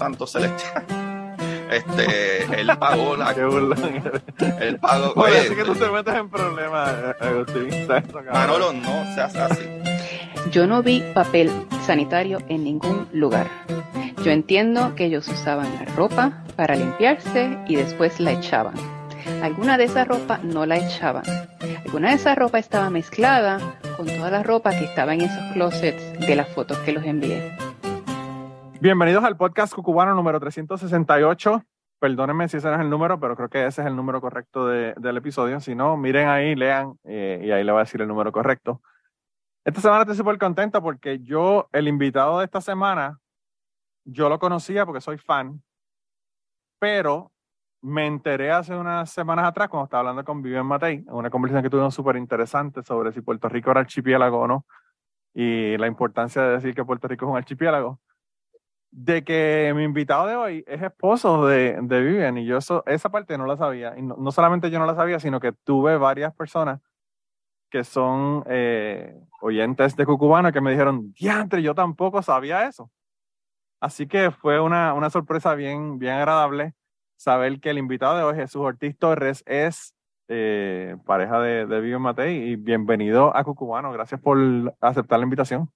Santo Celestial. Este, él pagó la. Qué burlón. Él pagó. Oye, oye, así que tú te metes en problemas, eh, Agustín. Manolo, no seas así. Yo no vi papel sanitario en ningún lugar. Yo entiendo que ellos usaban la ropa para limpiarse y después la echaban. Alguna de esa ropa no la echaban. Alguna de esa ropa estaba mezclada con toda la ropa que estaba en esos closets de las fotos que los envié. Bienvenidos al podcast cucubano número 368. Perdónenme si ese no es el número, pero creo que ese es el número correcto de- del episodio. Si no, miren ahí, lean eh, y ahí le voy a decir el número correcto. Esta semana estoy súper contento porque yo, el invitado de esta semana, yo lo conocía porque soy fan, pero me enteré hace unas semanas atrás cuando estaba hablando con Vivian Matei, en una conversación que tuvimos súper interesante sobre si Puerto Rico era archipiélago o no y la importancia de decir que Puerto Rico es un archipiélago de que mi invitado de hoy es esposo de, de Vivian y yo eso, esa parte no la sabía. Y no, no solamente yo no la sabía, sino que tuve varias personas que son eh, oyentes de Cucubano que me dijeron, diantre, yo tampoco sabía eso. Así que fue una, una sorpresa bien, bien agradable saber que el invitado de hoy, Jesús Ortiz Torres, es eh, pareja de, de Vivian Matei y bienvenido a Cucubano. Gracias por aceptar la invitación.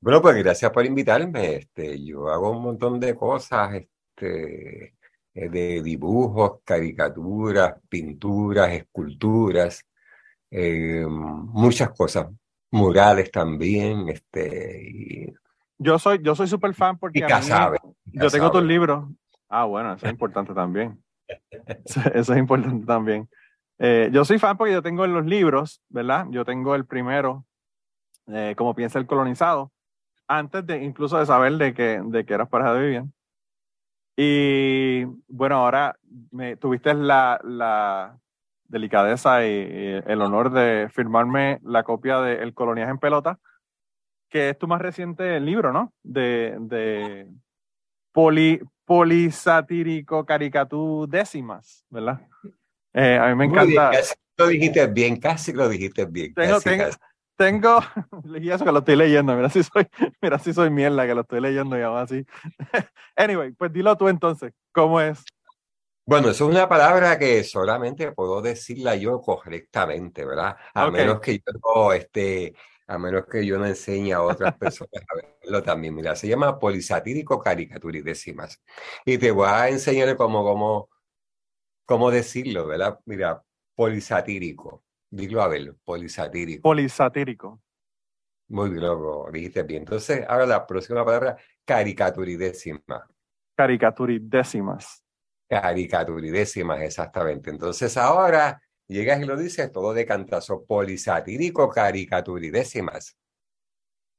Bueno, pues gracias por invitarme. Este, yo hago un montón de cosas, este, eh, de dibujos, caricaturas, pinturas, esculturas, eh, muchas cosas, murales también, este, y, Yo soy, yo soy súper fan porque a mí- yo tengo tus libros. Ah, bueno, eso es importante también. Eso, eso es importante también. Eh, yo soy fan porque yo tengo los libros, ¿verdad? Yo tengo el primero, eh, como piensa el colonizado, antes de incluso de saber de que, de que eras pareja de Vivian. Y bueno, ahora me, tuviste la, la delicadeza y, y el honor de firmarme la copia de El coloniaje en pelota, que es tu más reciente libro, ¿no? De, de poli, polisatírico caricatú décimas, ¿verdad? Eh, a mí me Muy bien, encanta. casi lo dijiste bien, casi lo dijiste bien. Tengo, casi, tengo, casi. Tengo, y eso que lo estoy leyendo, mira si soy, mira si soy mierda que lo estoy leyendo y aún así. Anyway, pues dilo tú entonces, ¿cómo es? Bueno, eso es una palabra que solamente puedo decirla yo correctamente, ¿verdad? A menos que yo no, este, a menos que yo no enseñe a otras personas a verlo también. Mira, se llama polisatírico caricaturidécimas. Y te voy a enseñar cómo, cómo, cómo decirlo, ¿verdad? Mira, polisatírico. Dilo a ver, polisatírico. Polisatírico. Muy bien, lo dijiste bien. Entonces, ahora la próxima palabra, caricaturidécima. Caricaturidécimas. Caricaturidécimas, exactamente. Entonces ahora llegas y lo dices todo de cantazo, polisatírico caricaturidécimas.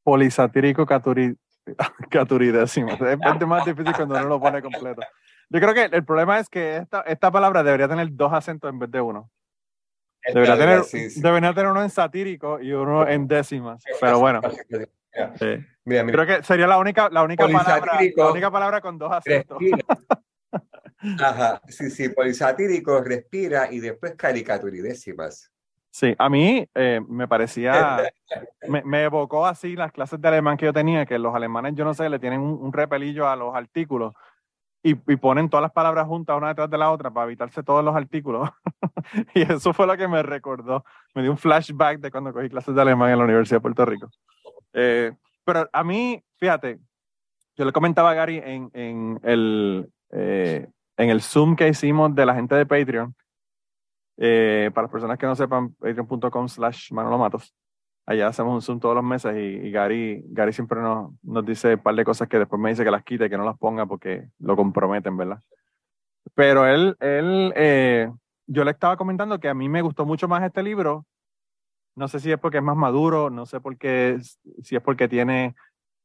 Polisatírico caturi, caturidécimas. Es más difícil cuando uno lo pone completo. Yo creo que el problema es que esta, esta palabra debería tener dos acentos en vez de uno. Debería tener, Sí, sí. debería tener uno en satírico y uno en décimas. Pero bueno, Mira, mira, mira, creo que sería la única, la única palabra, la única palabra con dos acentos. Ajá, sí, sí, polisatírico, respira y después caricaturidécimas. Sí, a mí eh, me parecía, me, me evocó así las clases de alemán que yo tenía, que los alemanes, yo no sé, le tienen un, un repelillo a los artículos y, y ponen todas las palabras juntas una detrás de la otra para evitarse todos los artículos. y eso fue lo que me recordó, me dio un flashback de cuando cogí clases de alemán en la Universidad de Puerto Rico. Eh, pero a mí, fíjate, yo le comentaba a Gary en, en el, eh, en el Zoom que hicimos de la gente de Patreon, eh, para las personas que no sepan, patreon.com slash Manolo. Allá hacemos un Zoom todos los meses y, y Gary, Gary siempre nos, nos dice un par de cosas que después me dice que las quite, que no las ponga porque lo comprometen, ¿verdad? Pero él, él eh, yo le estaba comentando que a mí me gustó mucho más este libro. No sé si es porque es más maduro, no sé por qué, si es porque tiene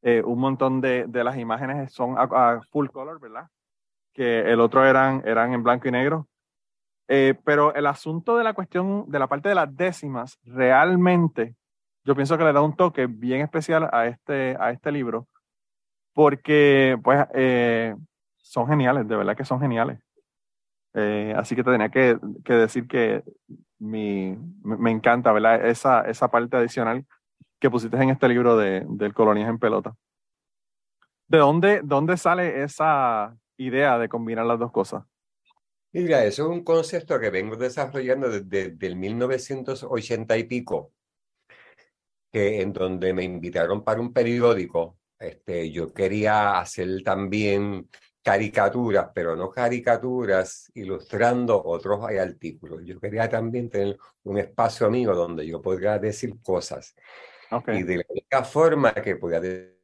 eh, un montón de, de las imágenes son a, a full color, ¿verdad? Que el otro eran, eran en blanco y negro. Eh, pero el asunto de la cuestión, de la parte de las décimas, realmente, yo pienso que le da un toque bien especial a este, a este libro, porque pues eh, son geniales, de verdad que son geniales. Eh, así que te tenía que, decir que mi, me encanta, ¿verdad? Esa, esa parte adicional que pusiste en este libro de, del Colonias en Pelota. ¿De dónde, dónde sale esa idea de combinar las dos cosas? Mira, eso es un concepto que vengo desarrollando desde, el 1980 y pico, que en donde me invitaron para un periódico. Este, yo quería hacer también caricaturas, pero no caricaturas ilustrando otros artículos. Yo quería también tener un espacio amigo donde yo podría decir cosas. Y de la única forma que podía decir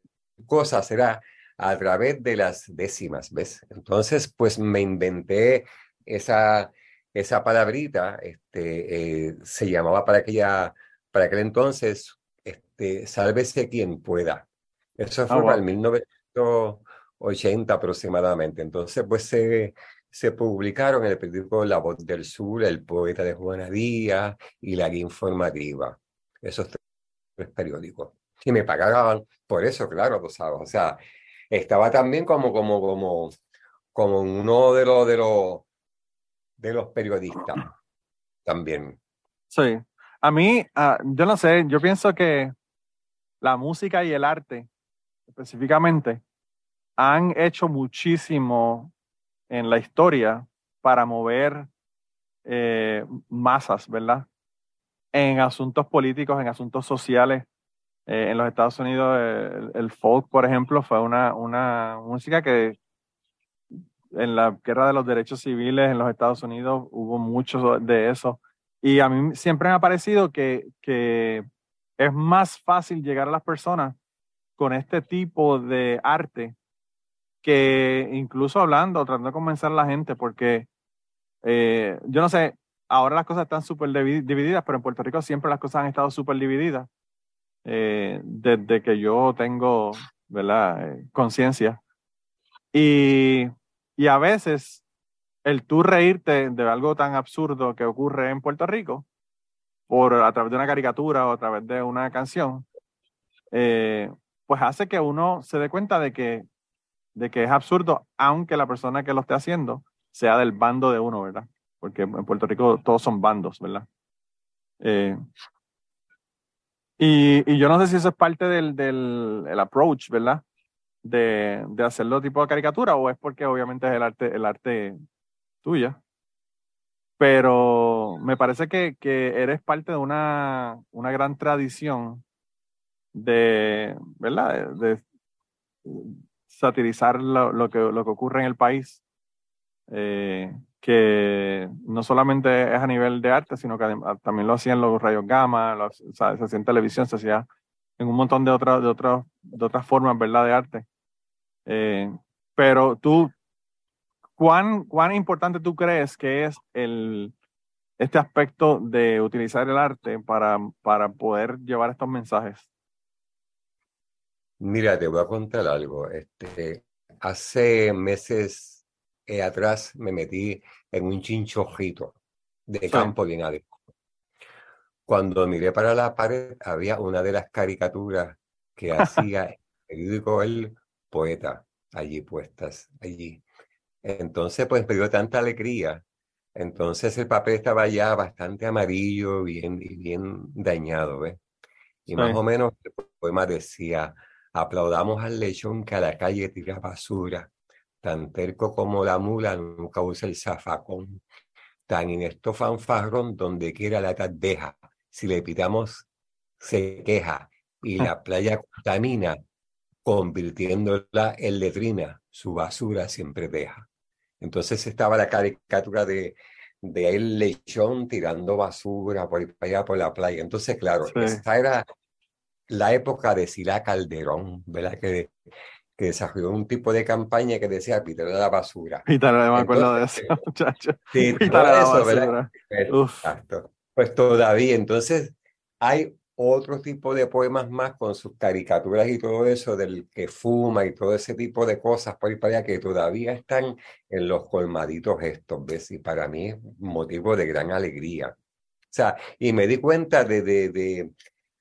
cosas era a través de las décimas, ¿ves? Entonces, pues me inventé esa, esa palabrita, este, eh, se llamaba para, aquella, para aquel entonces, este, sálvese quien pueda. Eso fue ah, para el 1980 aproximadamente. Entonces, pues se, se publicaron en el periódico La Voz del Sur, El Poeta de Juana Díaz y La Guía Informativa. Esos tres periódicos. Y me pagaban por eso, claro, tú sabes. O sea, estaba también como, como, como, como uno de los, de los, de los periodistas también. Sí. A mí, ah, yo no sé, yo pienso que la música y el arte, específicamente, han hecho muchísimo en la historia para mover eh, masas, ¿verdad? En asuntos políticos, en asuntos sociales, eh, en los Estados Unidos el, folk, por ejemplo, fue una, una música que en la guerra de los derechos civiles en los Estados Unidos hubo mucho de eso. Y a mí siempre me ha parecido que, que es más fácil llegar a las personas con este tipo de arte que incluso hablando, tratando de convencer a la gente, porque eh, yo no sé, ahora las cosas están súper divididas, pero en Puerto Rico siempre las cosas han estado súper divididas. Eh, desde que yo tengo, ¿verdad?, eh, conciencia. Y, y a veces el tú reírte de algo tan absurdo que ocurre en Puerto Rico, por a través de una caricatura o a través de una canción, eh, pues hace que uno se dé cuenta de que, de que es absurdo, aunque la persona que lo esté haciendo sea del bando de uno, ¿verdad? Porque en Puerto Rico todos son bandos, ¿verdad? Eh, y, yo no sé si eso es parte del, del el approach, ¿verdad? De, de, hacerlo tipo de caricatura o es porque obviamente es el arte, el arte tuya. Pero me parece que, que eres parte de una, una gran tradición de, ¿verdad? De, satirizar lo, lo, que, lo que ocurre en el país. Eh, que no solamente es a nivel de arte, sino que también lo hacían los rayos gamma, se hacía en televisión, se hacía en un montón de otras, de otras, de otras formas, ¿verdad?, de arte. Eh, pero tú, ¿cuán, ¿cuán importante tú crees que es el, este aspecto de utilizar el arte para, para poder llevar estos mensajes? Mira, te voy a contar algo. Este, hace meses eh, atrás me metí en un chinchojito de campo bien adentro. Cuando miré para la pared, había una de las caricaturas que hacía el periódico El Poeta allí puestas, allí. Entonces, pues me dio tanta alegría. Entonces el papel estaba ya bastante amarillo bien, y bien dañado, ¿ves? Y más o menos el poema decía, aplaudamos al lechón que a la calle tira basura, tan terco como la mula nunca usa el zafacón, tan inesto fanfarrón donde quiera la deja, si le pitamos se queja y ah. la playa contamina, convirtiéndola en letrina, su basura siempre deja. Entonces estaba la caricatura de, de el lechón tirando basura por allá por la playa. Entonces, claro, esta era la época de Sila Calderón, ¿verdad? Que que desarrolló un tipo de campaña que decía de la basura. Peter, me acuerdo de eso, muchachos. Sí, todo eso, ¿verdad? Exacto. Pues todavía, entonces hay otro tipo de poemas más con sus caricaturas y todo eso del que fuma y todo ese tipo de cosas por ahí para allá que todavía están en los colmaditos estos, ¿ves? Y para mí es motivo de gran alegría. O sea, y me di cuenta de, de,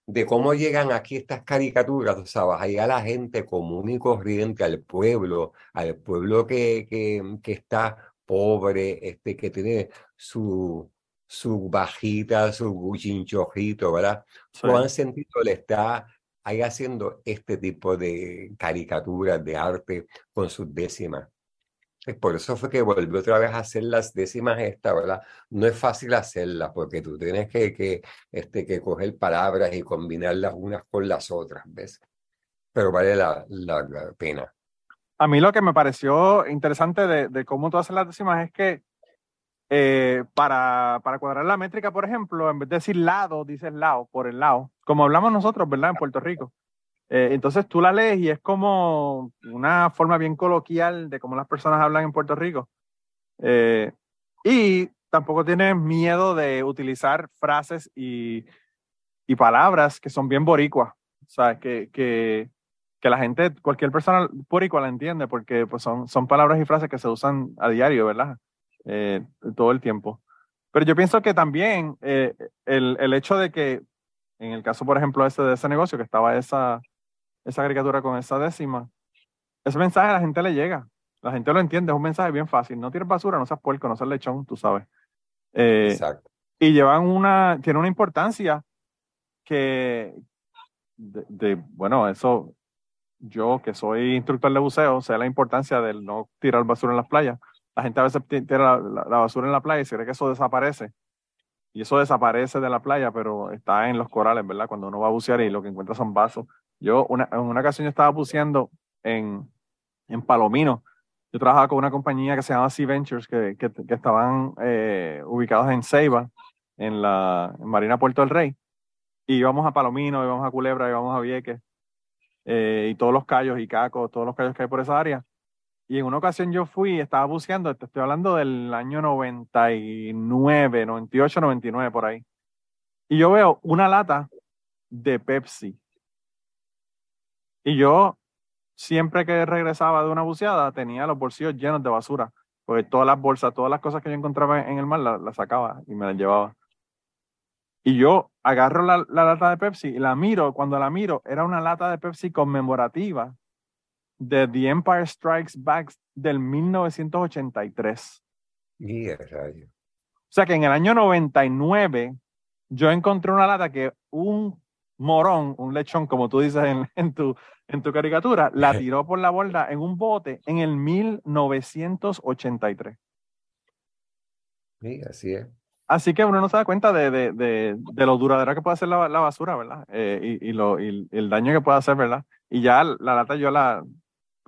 de, cómo llegan aquí estas caricaturas, o sea, vas a la gente común y corriente, al pueblo, al pueblo que, que, que está pobre, este, que tiene su, su bajita, su chinchojito, ¿verdad? ¿Cuán sentido le está ahí haciendo este tipo de caricaturas de arte con sus décimas? Por eso fue que volvió otra vez a hacer las décimas esta, ¿verdad? No es fácil hacerlas porque tú tienes que, que, este, que coger palabras y combinarlas unas con las otras, ¿ves? Pero vale la, la, pena. A mí lo que me pareció interesante de, de cómo tú haces las décimas es que eh, para, para, cuadrar la métrica, por ejemplo, en vez de decir lado, dices lado, por el lado, como hablamos nosotros, ¿verdad? En Puerto Rico. Eh, entonces tú la lees y es como una forma bien coloquial de cómo las personas hablan en Puerto Rico. Eh, y tampoco tienes miedo de utilizar frases y, y palabras que son bien boricuas. O sea, que, que, que, la gente, cualquier persona boricua la entiende porque pues son, son palabras y frases que se usan a diario, ¿verdad? Eh, todo el tiempo. Pero yo pienso que también eh, el, el, hecho de que, en el caso, por ejemplo, ese de ese negocio, que estaba esa, esa caricatura con esa décima, ese mensaje a la gente le llega. La gente lo entiende, es un mensaje bien fácil. No tires basura, no seas puerco, no seas lechón, tú sabes. Eh, Exacto. Y llevan una, tiene una importancia que, de, de, bueno, eso, yo que soy instructor de buceo, sé la importancia del no tirar basura en las playas la gente a veces tira la, basura en la playa y se cree que eso desaparece. Y eso desaparece de la playa, pero está en los corales, ¿verdad? Cuando uno va a bucear y lo que encuentra son vasos. Yo, una, en una ocasión yo estaba buceando en, en Palomino. Yo trabajaba con una compañía que se llama Sea Ventures, que, que, estaban eh, ubicados en Ceiba, en la Marina Puerto del Rey. Y íbamos a Palomino, íbamos a Culebra, íbamos a Vieques, eh, y todos los callos y cacos, todos los callos que hay por esa área. Y en una ocasión yo fui, estaba buceando, te estoy hablando del año 99, 98, 99 por ahí. Y yo veo una lata de Pepsi. Y yo siempre que regresaba de una buceada tenía los bolsillos llenos de basura, porque todas las bolsas, todas las cosas que yo encontraba en el mar las, sacaba y me las llevaba. Y yo agarro la, la, lata de Pepsi y la miro, cuando la miro era una lata de Pepsi conmemorativa de The Empire Strikes Back del 1983. Y rayo. O sea que en el año 99 yo encontré una lata que un morón, un lechón, como tú dices en, en, tu, en tu caricatura, la tiró por la borda en un bote en el 1983. Sí, así es. Así que uno no se da cuenta de, de, de, de lo duradera que puede ser la, la basura, ¿verdad? Eh, y, y, lo, y el daño que puede hacer, ¿verdad? Y ya la lata yo la,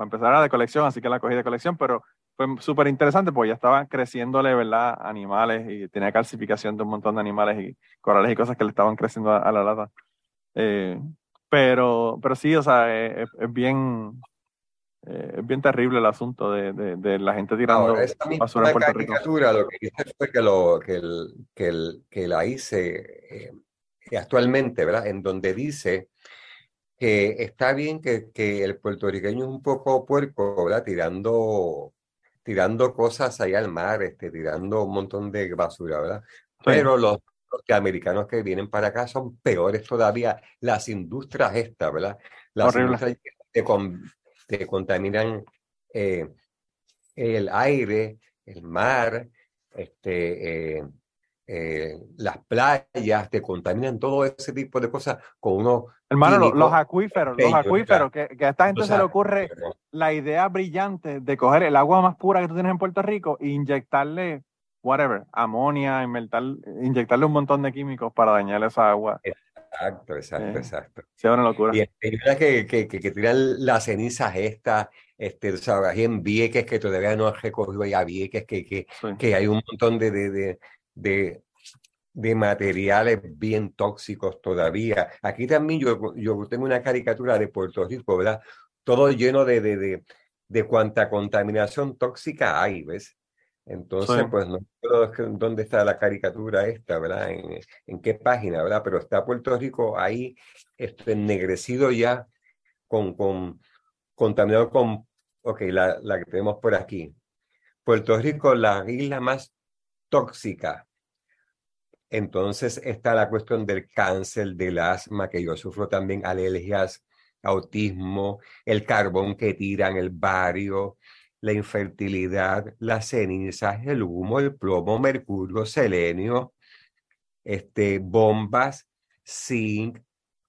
para empezar era de colección, así que la cogí de colección, pero fue súper interesante porque ya estaban creciéndole, ¿verdad? Animales y tenía calcificación de un montón de animales y corales y cosas que le estaban creciendo a, la lata. Eh, pero, pero sí, o sea, es, bien, eh, es bien terrible el asunto de, de, la gente tirando basura en Puerto Rico. Lo que hice fue que, lo, que, el, que, el, que la hice eh, actualmente, ¿verdad? En donde dice que está bien que, que, el puertorriqueño es un poco puerco, ¿verdad? Tirando, tirando cosas ahí al mar, este, tirando un montón de basura, ¿verdad? Pero los norteamericanos que vienen para acá son peores todavía. Las industrias estas, ¿verdad? Las industrias que, que, contaminan eh, el aire, el mar, este, eh, eh, las playas, te contaminan todo ese tipo de cosas con unos... Hermano, los, acuíferos, los acuíferos, que, que, a esta gente se le ocurre la idea brillante de coger el agua más pura que tú tienes en Puerto Rico e inyectarle, whatever, amonia, inyectarle un montón de químicos para dañar esa agua. Exacto, exacto, exacto. Sí, es una locura. Y es que, que, que, tiran las cenizas estas, este, ¿sabes? en Vieques que todavía no han recogido ya Vieques, que, que, que hay un montón de, de de, de materiales bien tóxicos todavía. Aquí también yo, yo tengo una caricatura de Puerto Rico, ¿verdad? Todo lleno de, de, de, de cuánta contaminación tóxica hay, ¿ves? Entonces, pues no sé dónde está la caricatura esta, ¿verdad? En, en, qué página, ¿verdad? Pero está Puerto Rico ahí esto, ennegrecido ya, con, con, contaminado con, ok, la, la que tenemos por aquí. Puerto Rico, la isla más tóxica. Entonces está la cuestión del cáncer, del asma, que yo sufro también alergias, autismo, el carbón que tiran, el barrio, la infertilidad, las cenizas, el humo, el plomo, mercurio, selenio, este, bombas, zinc,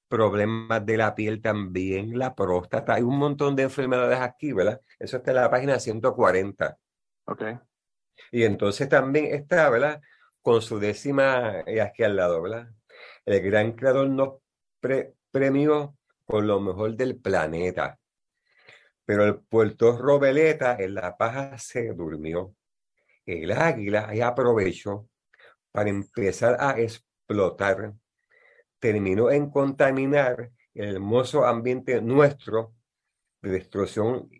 problemas de la piel también, la próstata, hay un montón de enfermedades aquí, ¿verdad? Eso está en la página 140. Ok. Y entonces también está, ¿verdad? Con su décima eh, aquí al lado, ¿verdad? El gran creador nos premió con lo mejor del planeta. Pero el puerto Robeleta en la paja se durmió. El águila ahí aprovechó para empezar a explotar. Terminó en contaminar el hermoso ambiente nuestro de destrucción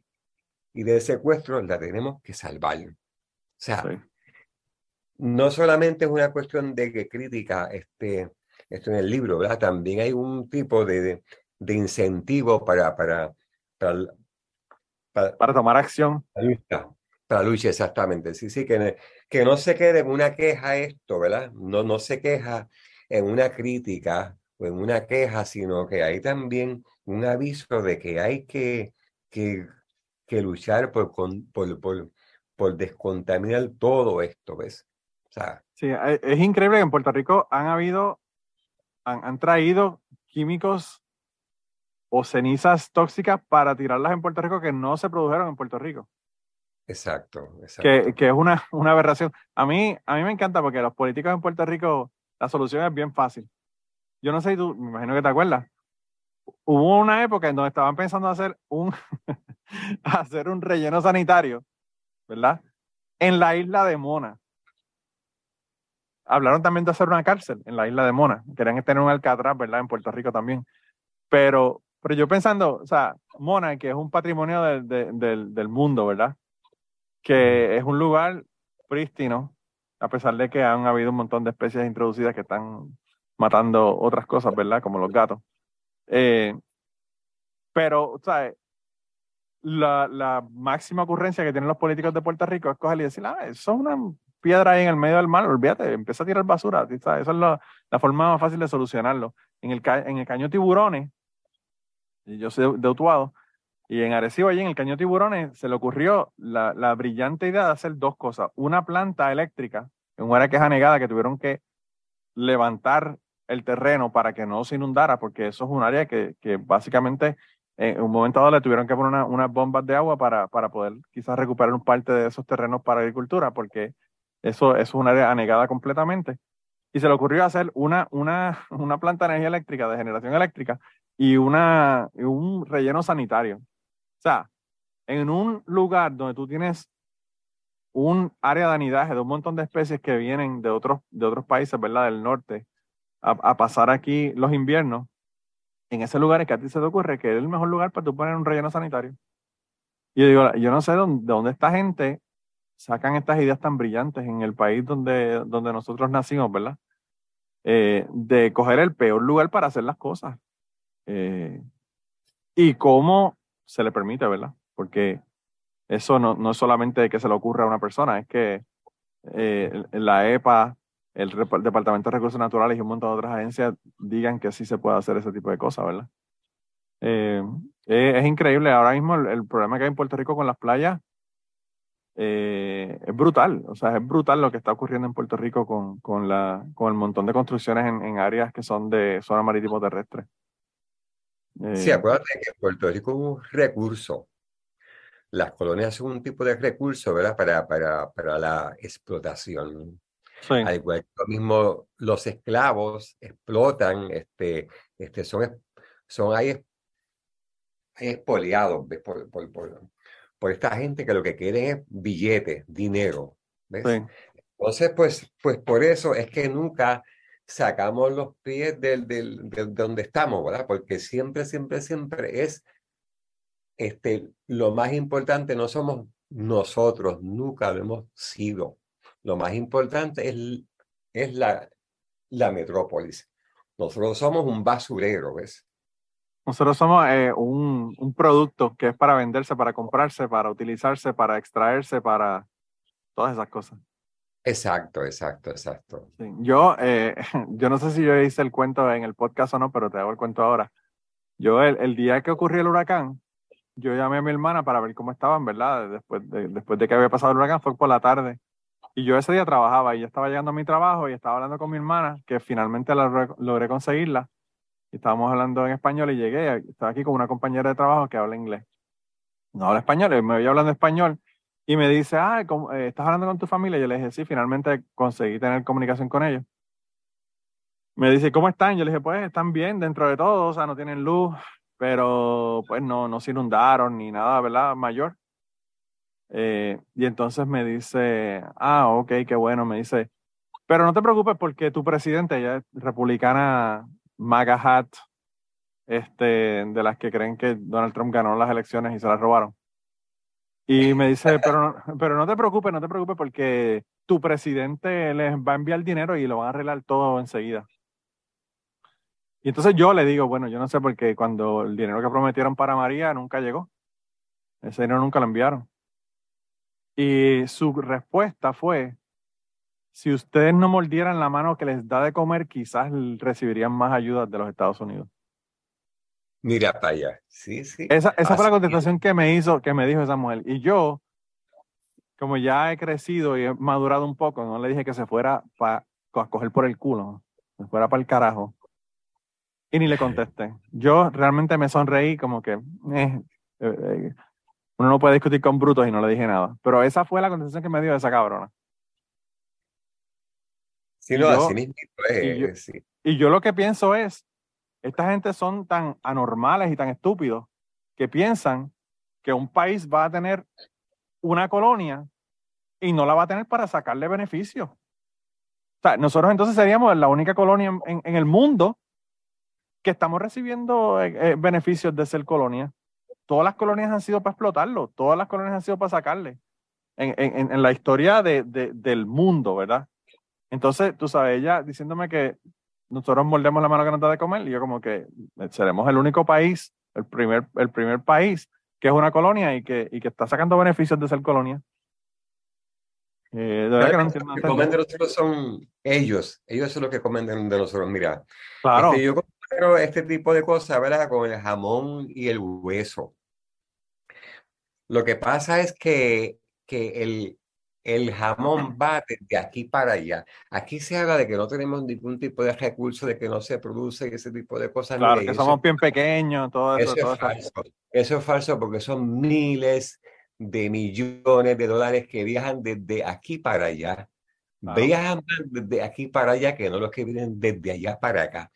y de secuestro. La tenemos que salvar. O sea, no solamente es una cuestión de que crítica este, esto en el libro, ¿verdad? También hay un tipo de, de incentivo para, para, para, tomar acción. Para lucha, para lucha, exactamente. Sí, sí, que, que no se quede en una queja esto, ¿verdad? No, no se queja en una crítica o en una queja, sino que hay también un aviso de que hay que, que, que luchar por, por, por, por descontaminar todo esto, ¿ves? O sea, sí, e, es increíble que en Puerto Rico han habido, han, han traído químicos o cenizas tóxicas para tirarlas en Puerto Rico que no se produjeron en Puerto Rico. Exacto, exacto. Que, que, es una, una aberración. A mí, a mí me encanta porque los políticos en Puerto Rico, la solución es bien fácil. Yo no sé si tú, me imagino que te acuerdas. Hubo una época en donde estaban pensando hacer un, hacer un relleno sanitario, ¿verdad? En la isla de Mona. Hablaron también de hacer una cárcel en la isla de Mona. Querían tener un Alcatraz, ¿verdad? En Puerto Rico también. Pero pero yo pensando, o sea, Mona, que es un patrimonio del, del, del mundo, ¿verdad? Que es un lugar prístino, a pesar de que han habido un montón de especies introducidas que están matando otras cosas, ¿verdad? Como los gatos. Eh, pero, ¿sabes? La, la máxima ocurrencia que tienen los políticos de Puerto Rico es coger y decir, ah, eso es una piedra ahí en el medio del mar, olvídate, empieza a tirar basura. Esa es la, la, forma más fácil de solucionarlo. En el, en el caño Tiburones, yo soy de Utuado, y en Arecibo, allí en el Caño Tiburones, se le ocurrió la, la, brillante idea de hacer dos cosas. Una planta eléctrica, en una queja negada que tuvieron que levantar el terreno para que no se inundara, porque eso es un área que, que básicamente en un momento dado le tuvieron que poner unas bombas de agua para, para poder quizás recuperar un parte de esos terrenos para agricultura, porque eso, eso es un área anegada completamente. Y se le ocurrió hacer una, una, una planta de energía eléctrica, de generación eléctrica, y una, un relleno sanitario. O sea, en un lugar donde tú tienes un área de anidaje de un montón de especies que vienen de otros, de otros países, ¿verdad? Del norte, a, pasar aquí los inviernos, en ese lugar es que a ti se te ocurre que es el mejor lugar para tú poner un relleno sanitario. Y yo digo, yo no sé dónde, de dónde esta gente sacan estas ideas tan brillantes en el país donde, donde nosotros nacimos, ¿verdad? Eh, de coger el peor lugar para hacer las cosas. Eh, y cómo se le permite, ¿verdad? Porque eso no, no es solamente que se le ocurra a una persona, es que eh, la EPA, el, Departamento de Recursos Naturales y un montón de otras agencias digan que sí se puede hacer ese tipo de cosas, ¿verdad? Eh, es increíble. Ahora mismo el, problema que hay en Puerto Rico con las playas es brutal. O sea, es brutal lo que está ocurriendo en Puerto Rico con, con, la, con el montón de construcciones en, en áreas que son de zona marítimo terrestre. Sí, eh, acuérdate que Puerto Rico es un recurso. Las colonias son un tipo de recurso, ¿verdad? Para, para, para la explotación. Al igual que lo mismo, los esclavos explotan, este, este, son, son ahí, expoliados Por, por, por, esta gente que lo que quieren es billetes, dinero. ¿ves? Entonces, pues, pues por eso es que nunca sacamos los pies del, del, de donde estamos, ¿verdad? Porque siempre, siempre, siempre es este, lo más importante, no somos nosotros, nunca lo hemos sido. Lo más importante es, es la, la metrópolis. Nosotros somos un basurero, ¿ves? Nosotros somos eh, un, un, producto que es para venderse, para comprarse, para utilizarse, para extraerse, para todas esas cosas. Exacto, exacto, exacto. Yo, eh, yo no sé si yo hice el cuento en el podcast o no, pero te hago el cuento ahora. Yo, el, el, día que ocurrió el huracán, yo llamé a mi hermana para ver cómo estaban, ¿verdad? Después de, después de que había pasado el huracán, fue por la tarde. Y yo ese día trabajaba y yo estaba llegando a mi trabajo y estaba hablando con mi hermana, que finalmente la logré- conseguirla. Y estábamos hablando en español y llegué, estaba aquí con una compañera de trabajo que habla inglés. No habla español, y me voy hablando español y me dice, ah, ¿cómo- eh, ¿estás hablando con tu familia? Yo le dije, sí, finalmente conseguí tener comunicación con ellos. Me dice, ¿cómo están? Yo le dije, pues están bien dentro de todo, o sea, no tienen luz, pero pues no, no se inundaron ni nada, ¿verdad? Mayor. Eh, y entonces me dice, ah, ok, qué bueno, me dice, pero no te preocupes porque tu presidente, ella es republicana MAGA hat, este, de las que creen que Donald Trump ganó las elecciones y se las robaron. Y me dice, pero no, pero no te preocupes, no te preocupes porque tu presidente les va a enviar dinero y lo van a arreglar todo enseguida. Y entonces yo le digo, bueno, yo no sé porque cuando el dinero que prometieron para María nunca llegó. Ese dinero nunca lo enviaron. Y su respuesta fue, si ustedes no mordieran la mano que les da de comer, quizás recibirían más ayuda de los Estados Unidos. Mira para allá. Sí, sí. Esa, esa fue la contestación que me hizo, que me dijo esa mujer. Y yo, como ya he crecido y he madurado un poco, no le dije que se fuera pa- a coger por el culo, se fuera para el carajo. Y ni le contesté. Yo realmente me sonreí como que, eh, eh, eh, uno no puede discutir con brutos y no le dije nada. Pero esa fue la contestación que me dio esa cabrona. Sí, no, yo- así mismo es, y yo- sí. Y yo lo que pienso es, esta gente son tan anormales y tan estúpidos que piensan que un país va a tener una colonia y no la va a tener para sacarle beneficios. O sea, nosotros entonces seríamos la única colonia en, en- en el mundo que estamos recibiendo eh, eh, beneficios de ser colonia. Todas las colonias han sido para explotarlo, todas las colonias han sido para sacarle. En, en- en la historia de- de- del mundo, ¿verdad? Entonces, tú sabes, ella diciéndome que nosotros mordemos la mano que nos da de comer, y yo como que eh, seremos el único país, el primer, el primer país que es una colonia y que, y que está sacando beneficios de ser colonia. Eh, de verdad que no entiendo. no Lo que comen de nosotros son ellos. Ellos son los que comen de, de nosotros. Mira, Claro, este, yo comparo este tipo de cosas, ¿verdad? Con el jamón y el hueso. Lo que pasa es que, que el, el jamón va desde aquí para allá. Aquí se habla de que no tenemos ningún tipo de recurso, de que no se produce ese tipo de cosas. claro, que somos bien pequeños, todo eso. Eso todo es falso. Eso es falso porque son miles de millones de dólares que viajan desde aquí para allá. Claro. Viajan desde aquí para allá que no los que vienen desde allá para acá.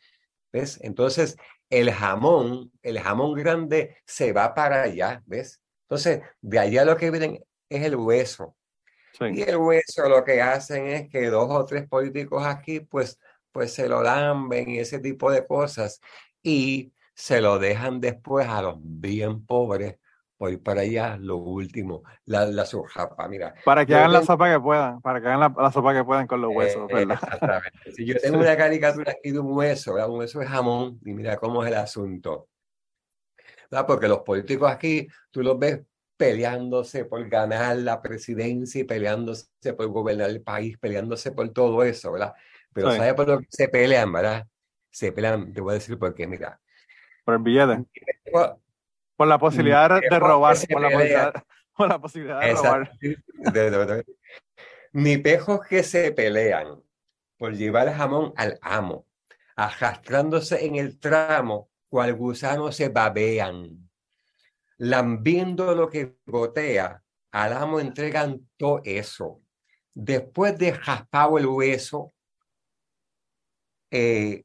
¿Ves? Entonces, el jamón, el jamón grande se va para allá, ¿ves? Entonces, de allá lo que vienen es el hueso. Y el hueso lo que hacen es que dos o tres políticos aquí, pues, pues se lo lamben y ese tipo de cosas. Y se lo dejan después a los bien pobres ir para allá, lo último, la, la sujapa. Mira, Para que hagan la tengo- sopa que puedan, para que hagan la, la sopa que puedan con los huesos, eh, ¿verdad? exactamente. Si yo tengo una caricatura aquí de un hueso, ¿verdad? Un hueso de jamón, y mira cómo es el asunto. ¿verdad? Porque los políticos aquí, tú los ves peleándose por ganar la presidencia y peleándose por gobernar el país, peleándose por todo eso, ¿verdad? Pero Sí. ¿sabes por lo que se pelean, verdad? Se pelean, te voy a decir por qué, mira. Por el billete. Por la posibilidad de- de robar. Por la posibilidad, por la posibilidad de robar. De- de- de- Ni pejos que se pelean por llevar jamón al amo, arrastrándose en el tramo, cual gusano se babean, lambiendo lo que gotea, al amo entregan todo eso. Después de raspado el hueso, eh,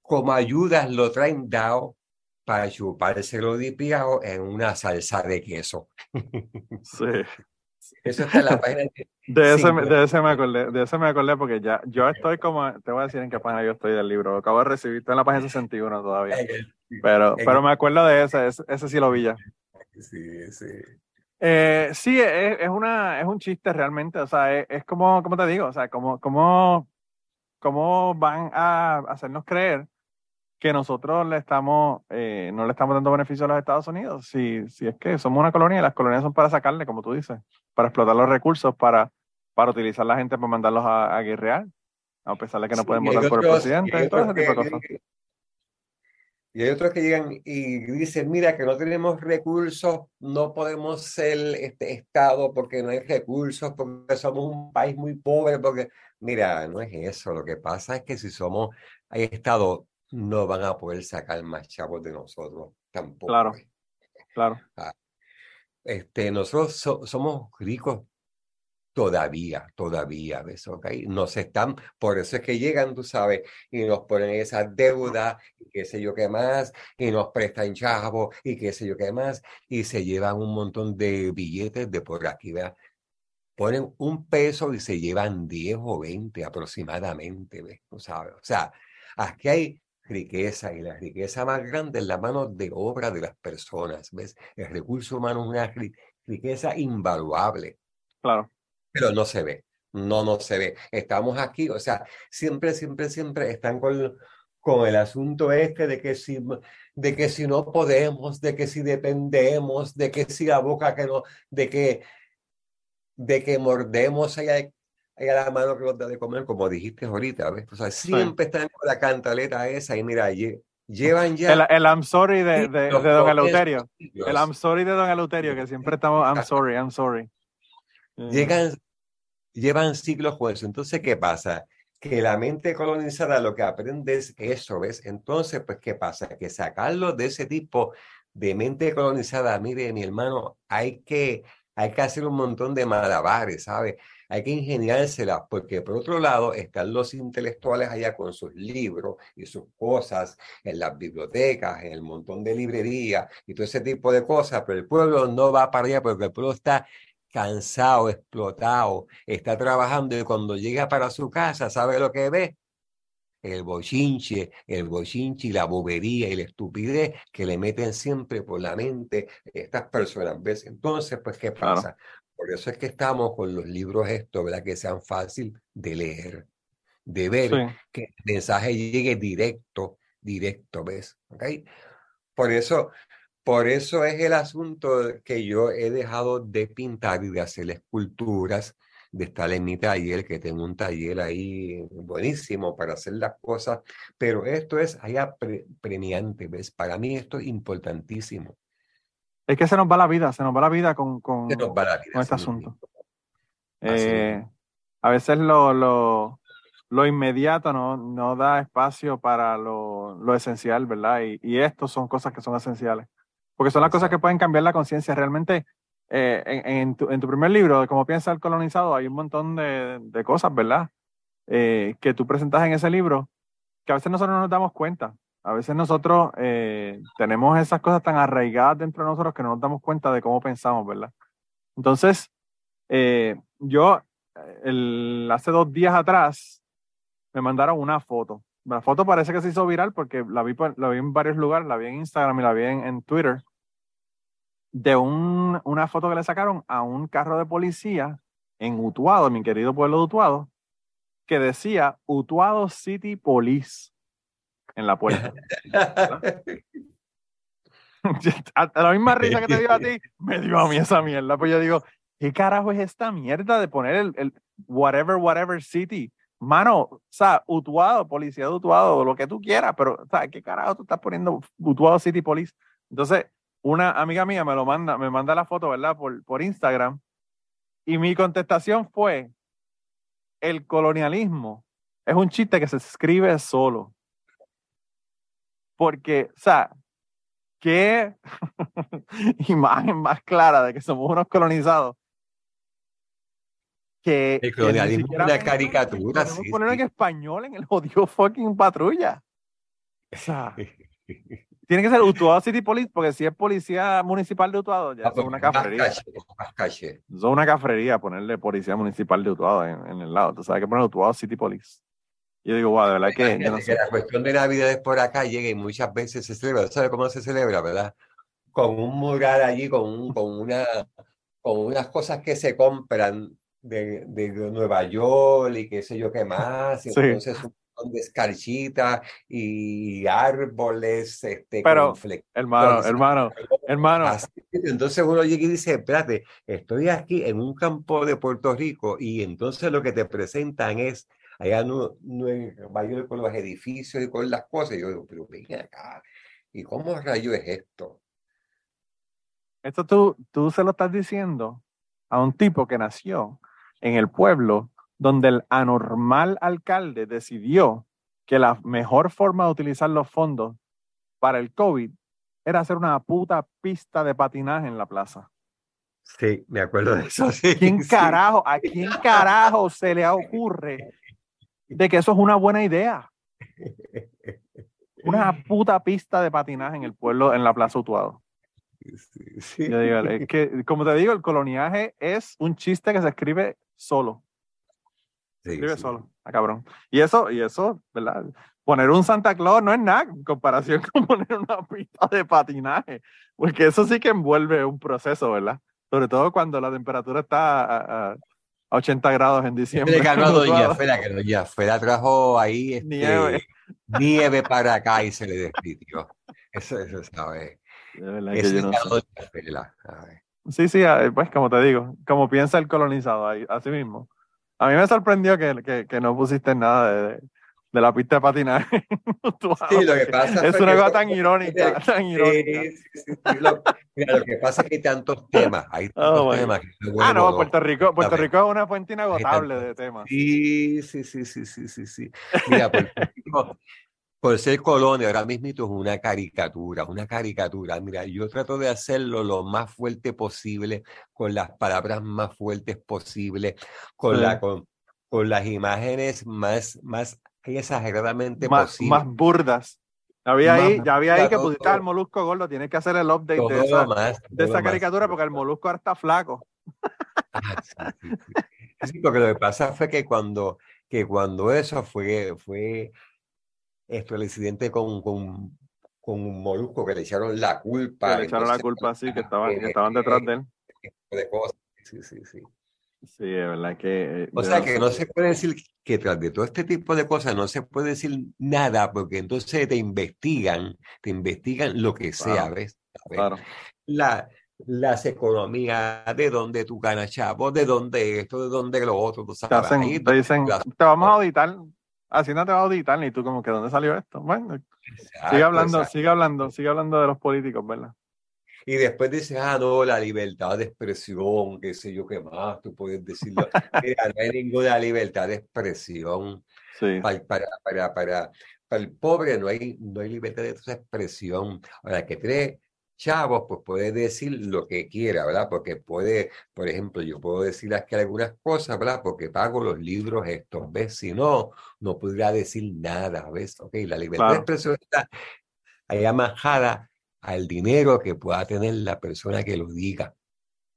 como ayudas lo traen dado para chupárselo dipiado en una salsa de queso. Sí. Eso está en la página de De ese, de ese me acordé, de ese me acordé porque ya, yo estoy como, te voy a decir en qué página yo estoy del libro. Acabo de recibir, estoy en la página 61 todavía. Pero, pero me acuerdo de ese, ese, ese sí lo vi ya. Sí, sí. Eh, sí, es, es una, es un chiste realmente, o sea, es, es como, como te digo, o sea, como, como, cómo van a hacernos creer que nosotros le estamos, eh, no le estamos dando beneficio a los Estados Unidos, si, si es que somos una colonia y las colonias son para sacarle, como tú dices, para explotar los recursos, para, para utilizar la gente para mandarlos a, a guerrear, a pesar de que no Sí, pueden votar por el presidente, y todo ese tipo de cosas. Y hay otros que llegan y dicen, mira, que no tenemos recursos, no podemos ser este Estado porque no hay recursos, porque somos un país muy pobre, porque, mira, no es eso. Lo que pasa es que si somos, hay Estado, no van a poder sacar más chavos de nosotros tampoco. Claro, claro. Ah, este, nosotros somos ricos todavía, todavía, ¿ves? ¿Ok? Nos están, por eso es que llegan, tú sabes, y nos ponen esa deuda, y qué sé yo qué más, y nos prestan chavos, y qué sé yo qué más, y se llevan un montón de billetes de por aquí, ¿verdad? Ponen un peso y se llevan 10 o 20 aproximadamente, ¿ves? ¿Tú sabes? O sea, aquí hay riqueza, y la riqueza más grande es la mano de obra de las personas, ¿ves? El recurso humano es una riqueza invaluable. Claro pero no se ve, no, no se ve. Estamos aquí, o sea, siempre, siempre, siempre están con, con el asunto este de que si de que si no podemos, de que si dependemos, de que si la boca que no, de que de que mordemos allá, allá la mano que nos da de comer, como dijiste ahorita, ¿ves? O sea, siempre están con la cantaleta esa y mira, llevan ya... El, el I'm sorry de, de, de Don Eleuterio. El I'm sorry de Don Eleuterio, que siempre estamos I'm sorry, I'm sorry. Llegan, llevan siglos con eso. Entonces, ¿qué pasa? Que la mente colonizada lo que aprende es eso, ¿ves? Entonces, pues, ¿qué pasa? Que sacarlo de ese tipo de mente colonizada, mire, mi hermano, hay que, hay que hacer un montón de malabares, ¿sabes? Hay que ingeniárselas, porque por otro lado están los intelectuales allá con sus libros y sus cosas en las bibliotecas, en el montón de librerías y todo ese tipo de cosas, pero el pueblo no va para allá porque el pueblo está cansado, explotado, está trabajando y cuando llega para su casa, ¿sabe lo que ve? El bochinche, el bochinche y la bobería y la estupidez que le meten siempre por la mente estas personas. ¿Ves? Entonces, pues, ¿qué pasa? Por eso es que estamos con los libros estos, ¿verdad? Que sean fácil de leer, de ver, que el mensaje llegue directo, directo, ¿ves? ¿Ok? Por eso, por eso es el asunto que yo he dejado de pintar y de hacer esculturas, de estar en mi taller, que tengo un taller ahí buenísimo para hacer las cosas, pero esto es allá premiante, ¿ves? Para mí esto es importantísimo. Es que se nos va la vida, se nos va la vida con, con, este asunto. Eh, a veces lo, lo, lo inmediato no, no, da espacio para lo, lo esencial, ¿verdad? Y, y estos son cosas que son esenciales. Porque son las cosas que pueden cambiar la conciencia. Realmente, eh, en, tu, primer libro, de cómo piensa el colonizado, hay un montón de, cosas, ¿verdad? Eh, que tú presentas en ese libro que a veces nosotros no nos damos cuenta. A veces nosotros eh, tenemos esas cosas tan arraigadas dentro de nosotros que no nos damos cuenta de cómo pensamos, ¿verdad? Entonces, yo el, hace dos días atrás me mandaron una foto. La foto parece que se hizo viral porque la vi, la vi en varios lugares, la vi en Instagram y la vi en, Twitter, de un, una foto que le sacaron a un carro de policía en Utuado, mi querido pueblo de Utuado, que decía Utuado City Police en la puerta. a la misma risa que te dio a ti, me dio a mí esa mierda. Pues yo digo, ¿qué carajo es esta mierda de poner el, el whatever, whatever city? mano, o sea, Utuado, policía de Utuado, lo que tú quieras, pero, o sea, ¿qué carajo tú estás poniendo Utuado City Police? Entonces, una amiga mía me lo manda, me manda la foto, ¿verdad? Por, por Instagram. Y mi contestación fue, el colonialismo es un chiste que se escribe solo. Porque, o sea, qué imagen más clara de que somos unos colonizados que el colonialismo es una caricatura. Sí, poner en español en el odio fucking patrulla. O sea, tiene que ser Utuado City Police, porque si es policía municipal de Utuado, ya ah, es una cafrería. Es una cafrería ponerle policía municipal de Utuado en, el lado. Tú sabes que poner Utuado City Police. Yo digo, wow, de verdad que. no sé. La cuestión de Navidad es por acá llega y muchas veces se celebra. ¿Sabes cómo se celebra, verdad? Con un mural allí, con, un, con, una, con unas cosas que se compran de, de, Nueva York y qué sé yo qué más, y entonces un montón de escarchitas y árboles, este, Pero, hermano, hermano, hermano. entonces uno llega y dice, espérate, estoy aquí en un campo de Puerto Rico y entonces lo que te presentan es allá no, no en York con los edificios y con las cosas, y yo digo, pero ven acá, ¿y cómo rayo es esto? Esto tú, tú se lo estás diciendo a un tipo que nació en el pueblo donde el anormal alcalde decidió que la mejor forma de utilizar los fondos para el COVID era hacer una puta pista de patinaje en la plaza. Sí, me acuerdo de eso. Sí, ¿Quién sí. carajo, a quién carajo se le ocurre de que eso es una buena idea? Una puta pista de patinaje en el pueblo, en la Plaza Utuado. Sí, sí. Yo digo, es que, como te digo, el coloniaje es un chiste que se escribe solo. Sí, escribe solo, a cabrón. Y eso, y eso, ¿verdad? Poner un Santa Claus no es nada en comparación con poner una pista de patinaje, porque eso sí que envuelve un proceso, ¿verdad? Sobre todo cuando la temperatura está a, a- a 80 grados en diciembre. Le ganó a Doña. Fela, que Doña Fela trajo ahí este, Nieve. nieve para acá y se le despidió. Eso, eso, ¿sabes? De verdad que Eso yo no. Sí, sí, pues como te digo, como piensa el colonizado así mismo. A mí me sorprendió que, que, que no pusiste nada de, de, la pista de patinaje. Sí, lo que pasa es una cosa tan irónica, tan irónica. Sí, sí, sí. Lo, mira, lo que pasa es que hay tantos temas, hay Oh, tantos temas. que Ah, no, Puerto Rico, Puerto. Rico es una fuente inagotable de temas. Sí, sí, sí, sí, sí, sí, sí. Mira, Puerto Rico, por ser colonia, ahora mismo es una caricatura, una caricatura. Mira, yo trato de hacerlo lo más fuerte posible, con las palabras más fuertes posibles, con, la, con, con las imágenes más, más exageradamente Más, posibles. más burdas. Había ahí, ya había ahí que pusiste al molusco gordo, tienes que hacer el update todo de esa, más, de todo esa lo más. caricatura porque el molusco ahora está flaco. Ah, sí, sí, sí. Sí, porque lo que pasa fue que cuando, que cuando eso fue, fue esto, el incidente con, con, con un molusco que le echaron la culpa. Que le echaron la culpa así, que estaban, que eh, estaban detrás de él. de cosas. Sí, sí, sí. Sí, es verdad que. eh, O sea no que no se puede decir que tras de todo este tipo de cosas no se puede decir nada porque entonces te investigan, te investigan lo que sea, ¿ves? Claro. La, las economías, de dónde tú ganas chavo, de dónde esto, de dónde lo otro, tú Te, sabes. hacen, Ahí te dicen, las- te vamos a auditar. Hacienda te va a auditar y tú como que ¿dónde salió esto? Bueno, sigue hablando, exacto. sigue hablando, sigue hablando de los políticos, ¿verdad? Y después dices, ah, no, la libertad de expresión, qué sé yo, qué más, tú puedes decirlo. Mira, no hay ninguna libertad de expresión. Sí. Para, para, para, para, para el pobre no hay, no hay libertad de expresión. Ahora, que tiene chavos, pues puede decir lo que quiera, ¿verdad? Porque puede, por ejemplo, yo puedo decir aquí algunas cosas, ¿verdad? Porque pago los libros estos, ¿ves? Si no, no podría decir nada, ¿ves? Ok, la libertad de Claro. expresión está ahí amarrada al dinero que pueda tener la persona que lo diga.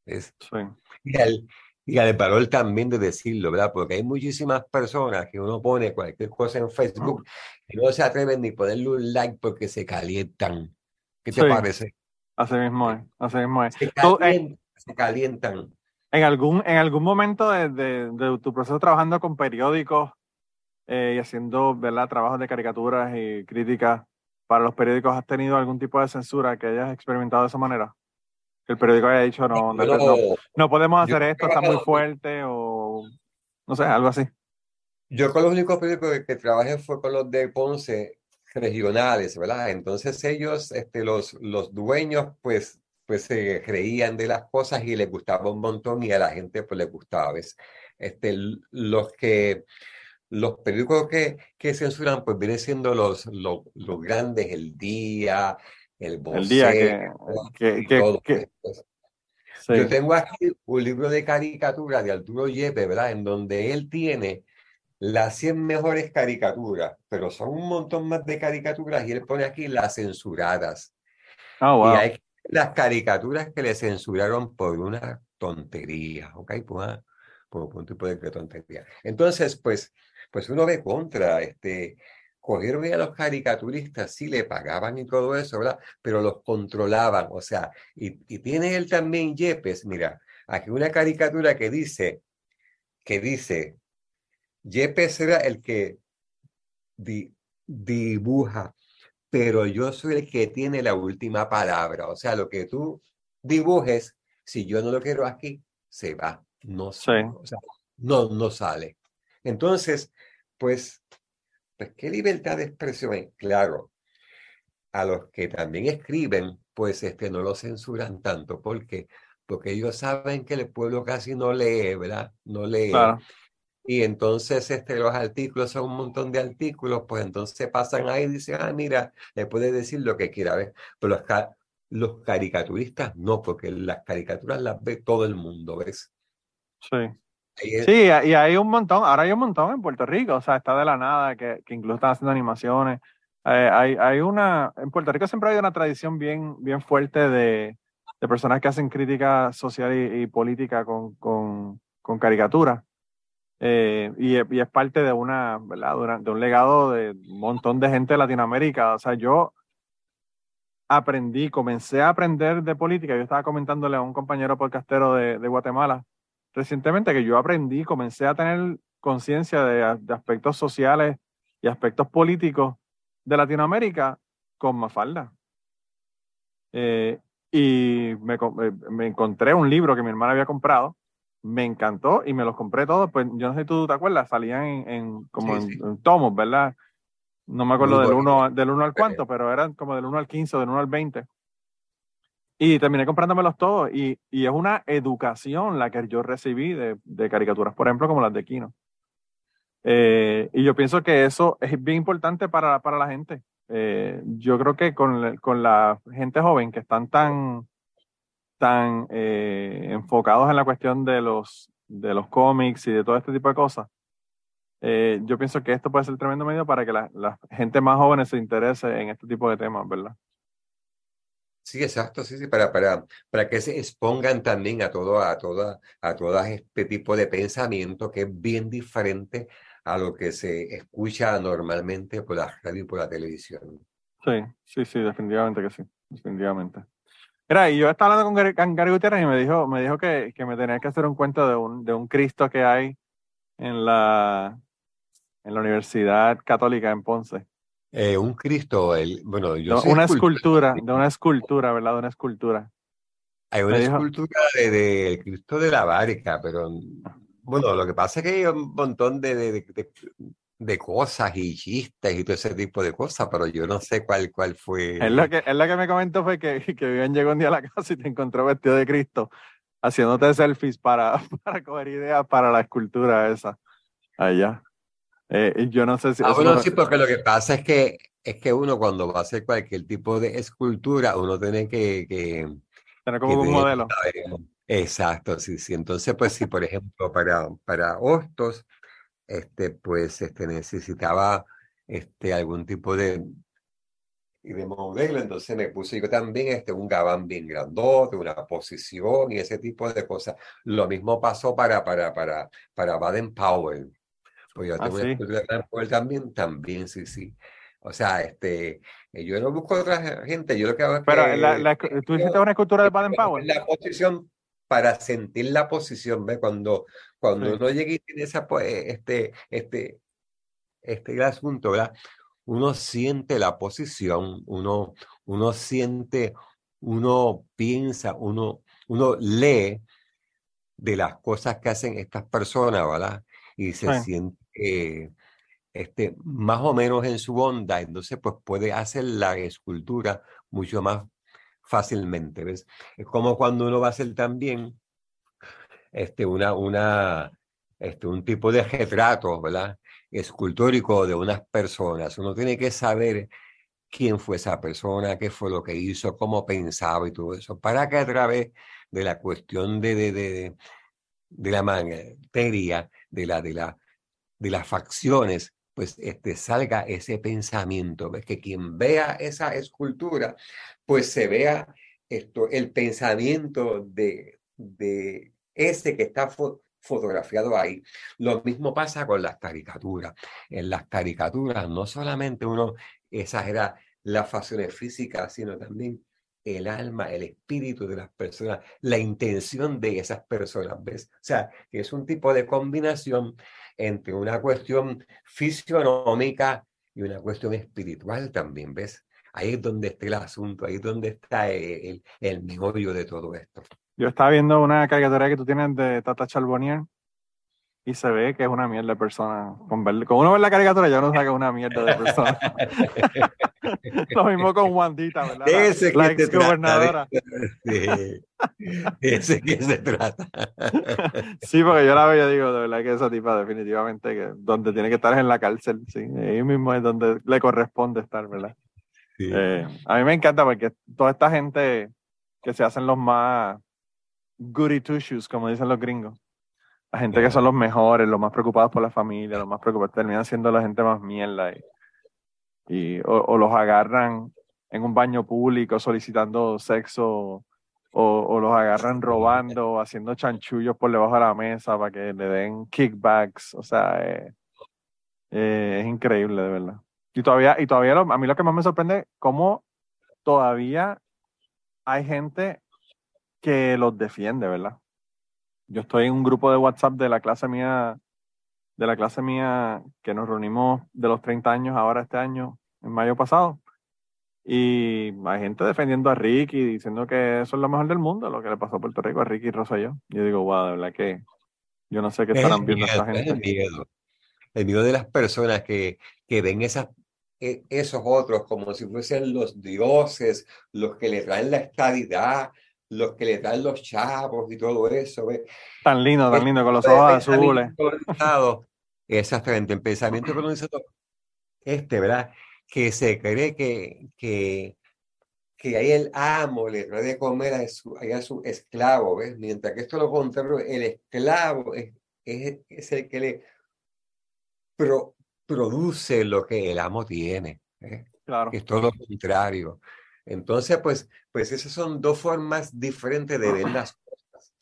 Sí. Y al, y al valor también de decirlo, ¿verdad? Porque hay muchísimas personas que uno pone cualquier cosa en Facebook y no se atreven ni ponerle un like porque se calientan. ¿Qué te Sí. parece? Así mismo es, así mismo es. Se Tú, eh, calientan, se calientan. En algún, en algún momento de, de- de tu proceso trabajando con periódicos eh, y haciendo ¿verdad? trabajos de caricaturas y críticas para los periódicos, ¿has tenido algún tipo de censura que hayas experimentado de esa manera? El periódico haya dicho, no, no, no, no- podemos hacer esto, está muy fuerte o no sé, algo así. Yo con los únicos periódicos que, trabajé fue con los de Ponce regionales, ¿verdad? Entonces ellos, este, los, los dueños, pues, pues se creían de las cosas y les gustaba un montón y a la gente pues les gustaba, ¿ves? Este, los que, los periódicos que, que censuran, pues vienen siendo los, los, los grandes, El Día, El El día que, que, y que- todo sí, Yo tengo aquí un libro de caricaturas de Arturo Yepes, ¿verdad? En donde él tiene las 100 mejores caricaturas, pero son un montón más de caricaturas y él pone aquí las censuradas. Ah, Y wow. hay las caricaturas que le censuraron por una tontería, ¿ok? Una- por un tipo de tontería. Entonces, pues, pues uno ve contra, este, cogieron a los caricaturistas, sí le pagaban y todo eso, ¿verdad? Pero los controlaban, o sea, y, y tiene él también Yepes, mira, aquí una caricatura que dice, que dice, Yepes era el que di- dibuja, pero yo soy el que tiene la última palabra. O sea, lo que tú dibujes, si yo no lo quiero aquí, se va, no Sí. sale, o sea, no, no sale. Entonces, pues, pues, ¿qué libertad de expresión hay? Claro, a los que también escriben, pues este, no lo censuran tanto. ¿Por qué? Porque ellos saben que el pueblo casi no lee, ¿verdad? No lee. Y entonces este, los artículos son un montón de artículos, pues entonces pasan ahí y dicen, ah, mira, le puede decir lo que quiera ver. Pero los, los caricaturistas no, porque las caricaturas las ve todo el mundo, ¿ves? Sí. Sí, y hay un montón, ahora hay un montón en Puerto Rico, o sea, está de la nada, que, que incluso están haciendo animaciones. Eh, hay, hay una, en Puerto Rico siempre hay una tradición bien, bien fuerte de, de personas que hacen crítica social y, política con, con, con caricaturas. Eh, y, y, es parte de una, ¿verdad? De un legado de un montón de gente de Latinoamérica. O sea, yo aprendí, comencé a aprender de política. Yo estaba comentándole a un compañero podcastero de, de Guatemala recientemente que yo aprendí, comencé a tener conciencia de, de, aspectos sociales y aspectos políticos de Latinoamérica con Mafalda. Eh, y me, eh, me, encontré un libro que mi hermana había comprado, me encantó y me los compré todos. Pues yo no sé si tú te acuerdas, salían en, en como en, tomos, ¿verdad? No me acuerdo del 1 del uno al cuánto, pero eran como del 1 al 15 o del 1 al 20. Y terminé comprándomelos todos. Y, y, es una educación la que yo recibí de, de caricaturas, por ejemplo, como las de Kino. Eh, y yo pienso que eso es bien importante para, para la gente. Eh, yo creo que con, con, la gente joven que están tan, tan eh, enfocados en la cuestión de los, de los cómics y de todo este tipo de cosas, yo pienso que esto puede ser tremendo medio para que la, la, gente más joven se interese en este tipo de temas, ¿verdad? Sí, exacto, sí, sí, para, para, para que se expongan también a todo, a toda, a todo este tipo de pensamiento que es bien diferente a lo que se escucha normalmente por la radio y por la televisión. Sí, sí, sí, definitivamente que sí, definitivamente. Mira, y yo estaba hablando con Gary, Gutiérrez y me dijo, me dijo que, que, me tenía que hacer un cuento de un, de un Cristo que hay en la, en la Universidad Católica en Ponce. Eh, un Cristo, el, bueno, yo Una escultura, de una escultura, ¿verdad? De una escultura. Hay una escultura del de, Cristo de la Barca, pero bueno, lo que pasa es que hay un montón de, de, de, cosas y chistes y todo ese tipo de cosas, pero yo no sé cuál, cuál fue. Es lo que, es lo que me comentó fue que, que Vivian llegó un día a la casa y te encontró vestido de Cristo, haciéndote selfies para, para coger ideas para la escultura esa allá. Eh, yo no sé si. Ah, bueno, sí, porque lo que pasa es que, es que uno cuando va a hacer cualquier tipo de escultura, uno tiene que. que Tener como un modelo. Exacto, sí, sí. Entonces, pues sí, por ejemplo, para, para Hostos, este, pues este, necesitaba este, algún tipo de, de modelo, entonces me puse yo también este, un gabán bien grandote, una posición y ese tipo de cosas. Lo mismo pasó para, para, para, para Baden Powell. Pues yo tengo una una de Powell también, también, sí, sí. O sea, este, yo no busco otra gente, yo lo que hago es Pero la, tú hiciste una escultura de Baden Powell. La posición para sentir la posición, ¿ves? Cuando, cuando uno llega y tiene esa, pues, este, este, este asunto, ¿verdad? Uno siente la posición, uno, uno siente, uno piensa, uno, uno lee de las cosas que hacen estas personas, ¿verdad? Y se siente este, más o menos en su onda, entonces pues puede hacer la escultura mucho más fácilmente, ¿ves? Es como cuando uno va a hacer también este, una, una, este, un tipo de retrato, ¿verdad? Escultórico de unas personas. Uno tiene que saber quién fue esa persona, qué fue lo que hizo, cómo pensaba y todo eso, para que a través de la cuestión de, de, de, de la materia, de, la, de, la, de las facciones, pues este, salga ese pensamiento, ¿ves? que quien vea esa escultura, pues se vea esto, el pensamiento de, de ese que está fotografiado ahí. Lo mismo pasa con las caricaturas. En las caricaturas no solamente uno exagera las facciones físicas, sino también el alma, el espíritu de las personas, la intención de esas personas, ¿ves? O sea, es un tipo de combinación entre una cuestión fisionómica y una cuestión espiritual también, ¿ves? Ahí es donde está el asunto, ahí es donde está el, el meollo de todo esto. Yo estaba viendo una caricatura que tú tienes de Tata Charbonnier y se ve que es una mierda de persona. Con, ver, con uno ver la caricatura ya uno sabe que es una mierda de persona. Lo mismo con Wandita, ¿verdad? Ese la, que ex te gobernadora. Sí. Ese que se trata. Sí, porque yo la veo y digo, de verdad que esa tipa definitivamente que donde tiene que estar es en la cárcel, sí. Ahí mismo es donde le corresponde estar, ¿verdad? Sí. Eh, a mí me encanta porque toda esta gente que se hacen los más goody two shoes, como dicen los gringos, la gente que son los mejores, los más preocupados por la familia, los más preocupados, terminan siendo la gente más mierda y, y o, los agarran en un baño público solicitando sexo o, los agarran robando haciendo chanchullos por debajo de la mesa para que le den kickbacks, o sea, eh, eh, es increíble de verdad. Y todavía, y todavía a mí lo que más me sorprende es cómo todavía hay gente que los defiende, ¿verdad? Yo estoy en un grupo de WhatsApp de la clase mía, de la clase mía que nos reunimos de los 30 años ahora este año, en mayo pasado. Y hay gente defendiendo a Ricky, diciendo que eso es lo mejor del mundo, lo que le pasó a Puerto Rico a Ricky Rosselló. Yo digo, wow, de verdad que yo no sé qué Es estarán viendo esta el gente. miedo. El miedo de las personas que, que ven esas, e- esos otros como si fuesen los dioses, los que le traen la estabilidad, los que le traen los chavos y todo eso. ¿ves? Tan lindo, tan lindo, con los ojos azules. Exactamente, el pensamiento colonizado, este, ¿verdad? Que se cree que, que, que ahí el amo le trae de comer a su, a su esclavo, ¿ves? Mientras que esto es lo contrario, el esclavo es, es, es el que le pro- produce lo que el amo tiene, ¿ves? Claro. es todo lo contrario. Entonces, pues, pues esas son dos formas diferentes de ver las cosas.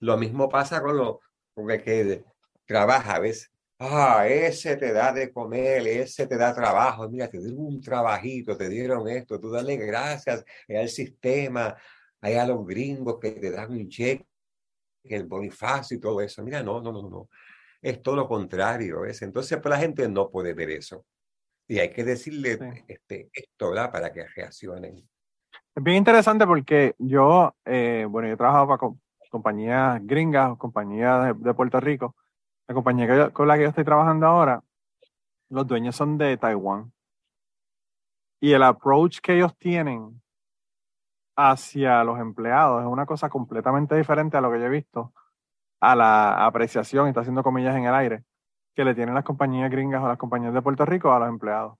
Lo mismo pasa con lo con el que trabaja, ¿ves? Ah, ese te da de comer, ese te da trabajo. Mira, te dieron un trabajito, te dieron esto, tú dale gracias al sistema, hay a los gringos que te dan un cheque, el bonifacio y todo eso. Mira, no, no, no, no. Es todo lo contrario, ¿ves? Entonces, pues la gente no puede ver eso. Y hay que decirle Sí. este, esto, ¿verdad? Para que reaccionen. Bien interesante porque yo, eh, bueno, yo he trabajado para co- compañías gringas, compañías de, Puerto Rico. La compañía que yo- con la que yo estoy trabajando ahora, los dueños son de Taiwán. Y el approach que ellos tienen hacia los empleados es una cosa completamente diferente a lo que yo he visto, a la apreciación, está haciendo comillas en el aire, que le tienen las compañías gringas o las compañías de Puerto Rico a los empleados.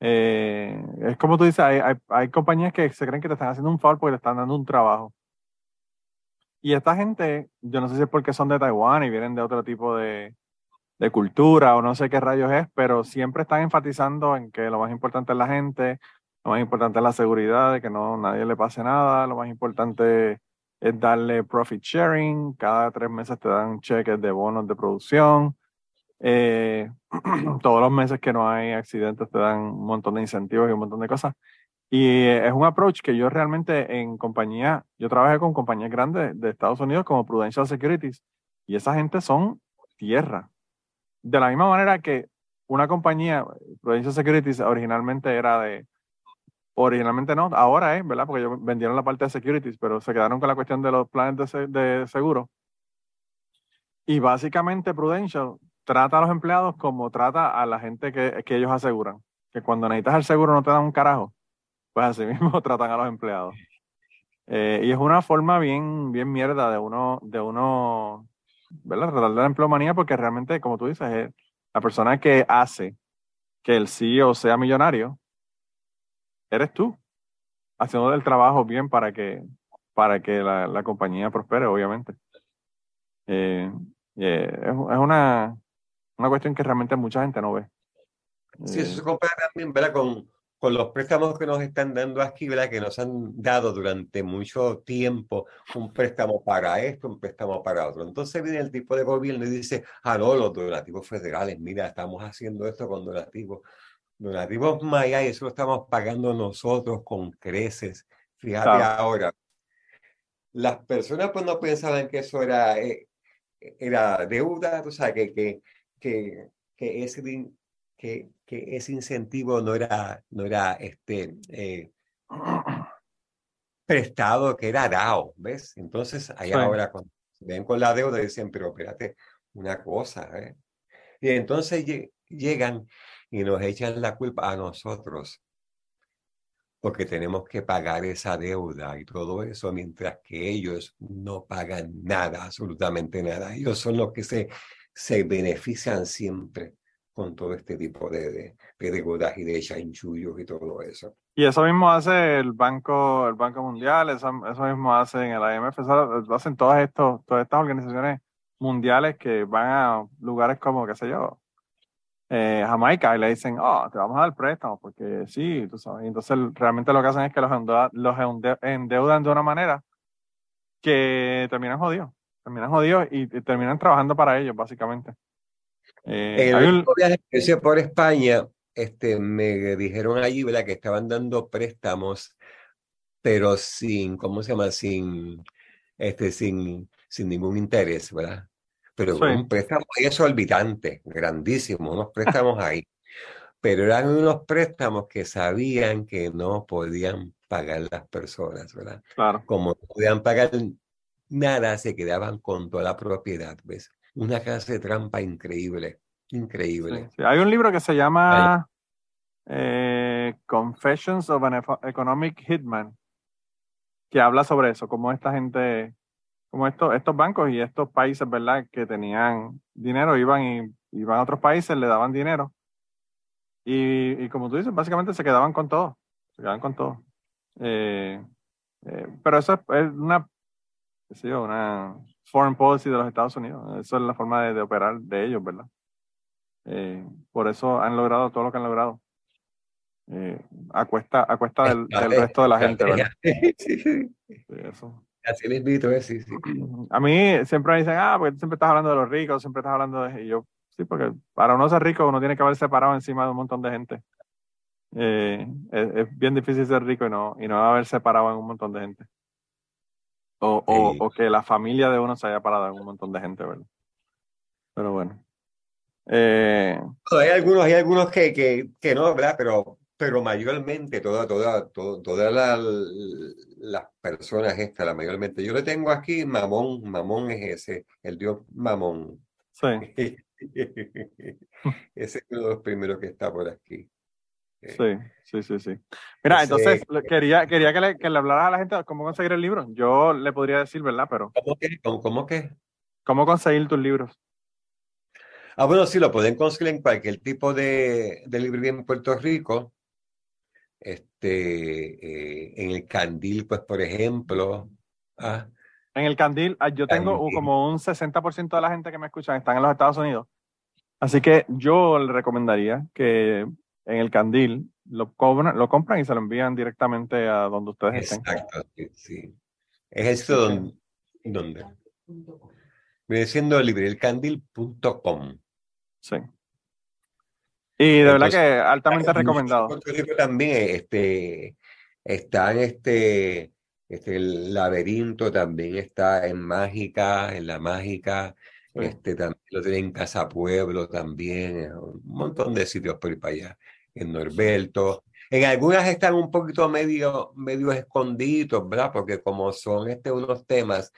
Eh, es como tú dices, hay, hay, hay compañías que se creen que te están haciendo un favor porque te están dando un trabajo. Y esta gente, yo no sé si es porque son de Taiwán y vienen de otro tipo de, de cultura o no sé qué rayos es, pero siempre están enfatizando en que lo más importante es la gente, lo más importante es la seguridad, de que no nadie le pase nada, lo más importante es darle profit sharing, cada tres meses te dan cheques de bonos de producción, eh, todos los meses que no hay accidentes te dan un montón de incentivos y un montón de cosas. Y eh, es un approach que yo realmente en compañía, yo trabajé con compañías grandes de Estados Unidos como Prudential Securities y esa gente son tierra. De la misma manera que una compañía, Prudential Securities originalmente era de, originalmente no, ahora es, ¿verdad? Porque ellos vendieron la parte de securities, pero se quedaron con la cuestión de los planes de, de seguro. Y básicamente Prudential trata a los empleados como trata a la gente que, que ellos aseguran. Que cuando necesitas el seguro no te dan un carajo. Pues así mismo tratan a los empleados. Eh, y es una forma bien, bien mierda de uno, de uno, ¿verdad? Tratar de la empleomanía porque realmente, como tú dices, es la persona que hace que el CEO sea millonario, eres tú, haciendo el trabajo bien para que, para que la, la compañía prospere, obviamente. Eh, eh, es, es una, una cuestión que realmente mucha gente no ve. Sí, eso Eh, se compara también, ¿verdad? Con, con los préstamos que nos están dando aquí, ¿verdad? Que nos han dado durante mucho tiempo un préstamo para esto, un préstamo para otro. Entonces viene el tipo de gobierno y dice, ah, no, los donativos federales, mira, estamos haciendo esto con donativos. Donativos Maya, y eso lo estamos pagando nosotros con creces. Fíjate Claro. ahora, las personas pues no pensaban que eso era, eh, era deuda, o sea, que, que, que, que ese, que, que ese incentivo no era, no era este, eh, prestado, que era dado, ¿ves? Entonces, ahí Sí. ahora cuando ven con la deuda dicen, pero espérate, una cosa, ¿eh? Y entonces llegan y nos echan la culpa a nosotros, porque tenemos que pagar esa deuda y todo eso, mientras que ellos no pagan nada, absolutamente nada. Ellos son los que se, se benefician siempre con todo este tipo de, de, de y de chanchullos y todo eso. Y eso mismo hace el Banco, el Banco Mundial, eso, eso mismo hace en el IMF, eso hacen todas, estos, todas estas organizaciones mundiales que van a lugares como, qué sé yo, eh, Jamaica y le dicen, oh, te vamos a dar préstamo porque sí, tú sabes. Y entonces realmente lo que hacen es que los, endeudan, los endeudan de una manera que terminan jodidos, terminan jodidos y, terminan trabajando para ellos, básicamente. Eh, en el viaje que por España, este, me dijeron allí, ¿verdad? Que estaban dando préstamos, pero sin, ¿cómo se llama? Sin, este, sin, sin ningún interés, ¿verdad? Pero un préstamo exorbitante, grandísimo, unos préstamos ahí. Pero eran unos préstamos que sabían que no podían pagar las personas, ¿verdad? Claro. Como no podían pagar nada, se quedaban con toda la propiedad, ¿ves? Una clase de trampa increíble, increíble. Hay un libro que se llama eh, Confessions of an Economic Hitman, que habla sobre eso, cómo esta gente como estos, estos bancos y estos países, ¿verdad? Que tenían dinero, iban y iban a otros países, le daban dinero. Y, y como tú dices, básicamente se quedaban con todo. Se quedaban con todo. Eh, eh, pero eso es, una, qué sé yo, una foreign policy de los Estados Unidos. Eso es la forma de, de operar de ellos, ¿verdad? Eh, por eso han logrado todo lo que han logrado. a cuesta, a cuesta del, del resto de la gente, ¿verdad? Sí, eso. Así invito, eh, sí, sí. A mí siempre me dicen, ah, porque siempre estás hablando de los ricos, siempre estás hablando de... Y yo, sí, porque para uno ser rico uno tiene que haber separado encima de un montón de gente. Eh, es, bien difícil ser rico y no, y no haber separado en un montón de gente. O, o, o, que la familia de uno se haya parado en un montón de gente, ¿verdad? Pero bueno. Eh, hay algunos, hay algunos que, que, que no, ¿verdad? Pero pero mayormente todas toda, toda, las personas estas, la mayormente. Yo le tengo aquí Mamón, Mamón es ese, el dios Mamón. Sí. ese es uno de los primeros que está por aquí. Sí, sí, sí, sí. Mira, entonces quería, quería que, le, que le hablaras a la gente cómo conseguir el libro. Yo le podría decir, ¿verdad? Pero. ¿Cómo que? ¿Cómo, cómo? ¿Cómo conseguir tus libros? Ah, bueno, sí, lo pueden conseguir en cualquier tipo de, de librería en Puerto Rico este, eh, en el Candil, pues, por ejemplo. ¿ah? En el Candil, ah, yo tengo como un 60% de la gente que me escucha están en los Estados Unidos. Así que yo le recomendaría que en el Candil lo, cobran, lo compran y se lo envían directamente a donde ustedes estén. Exacto, sí. Es eso donde, donde. Viene siendo librelcandil.com. Sí. Y de verdad que altamente recomendado. También este, está en este, este, el laberinto, también está en Mágica, en la Mágica, este, también lo tiene en Casa Pueblo también, un montón de sitios por ir para allá, en Norberto. En algunas están un poquito medio, medio escondidos, ¿verdad? Porque como son este, unos temas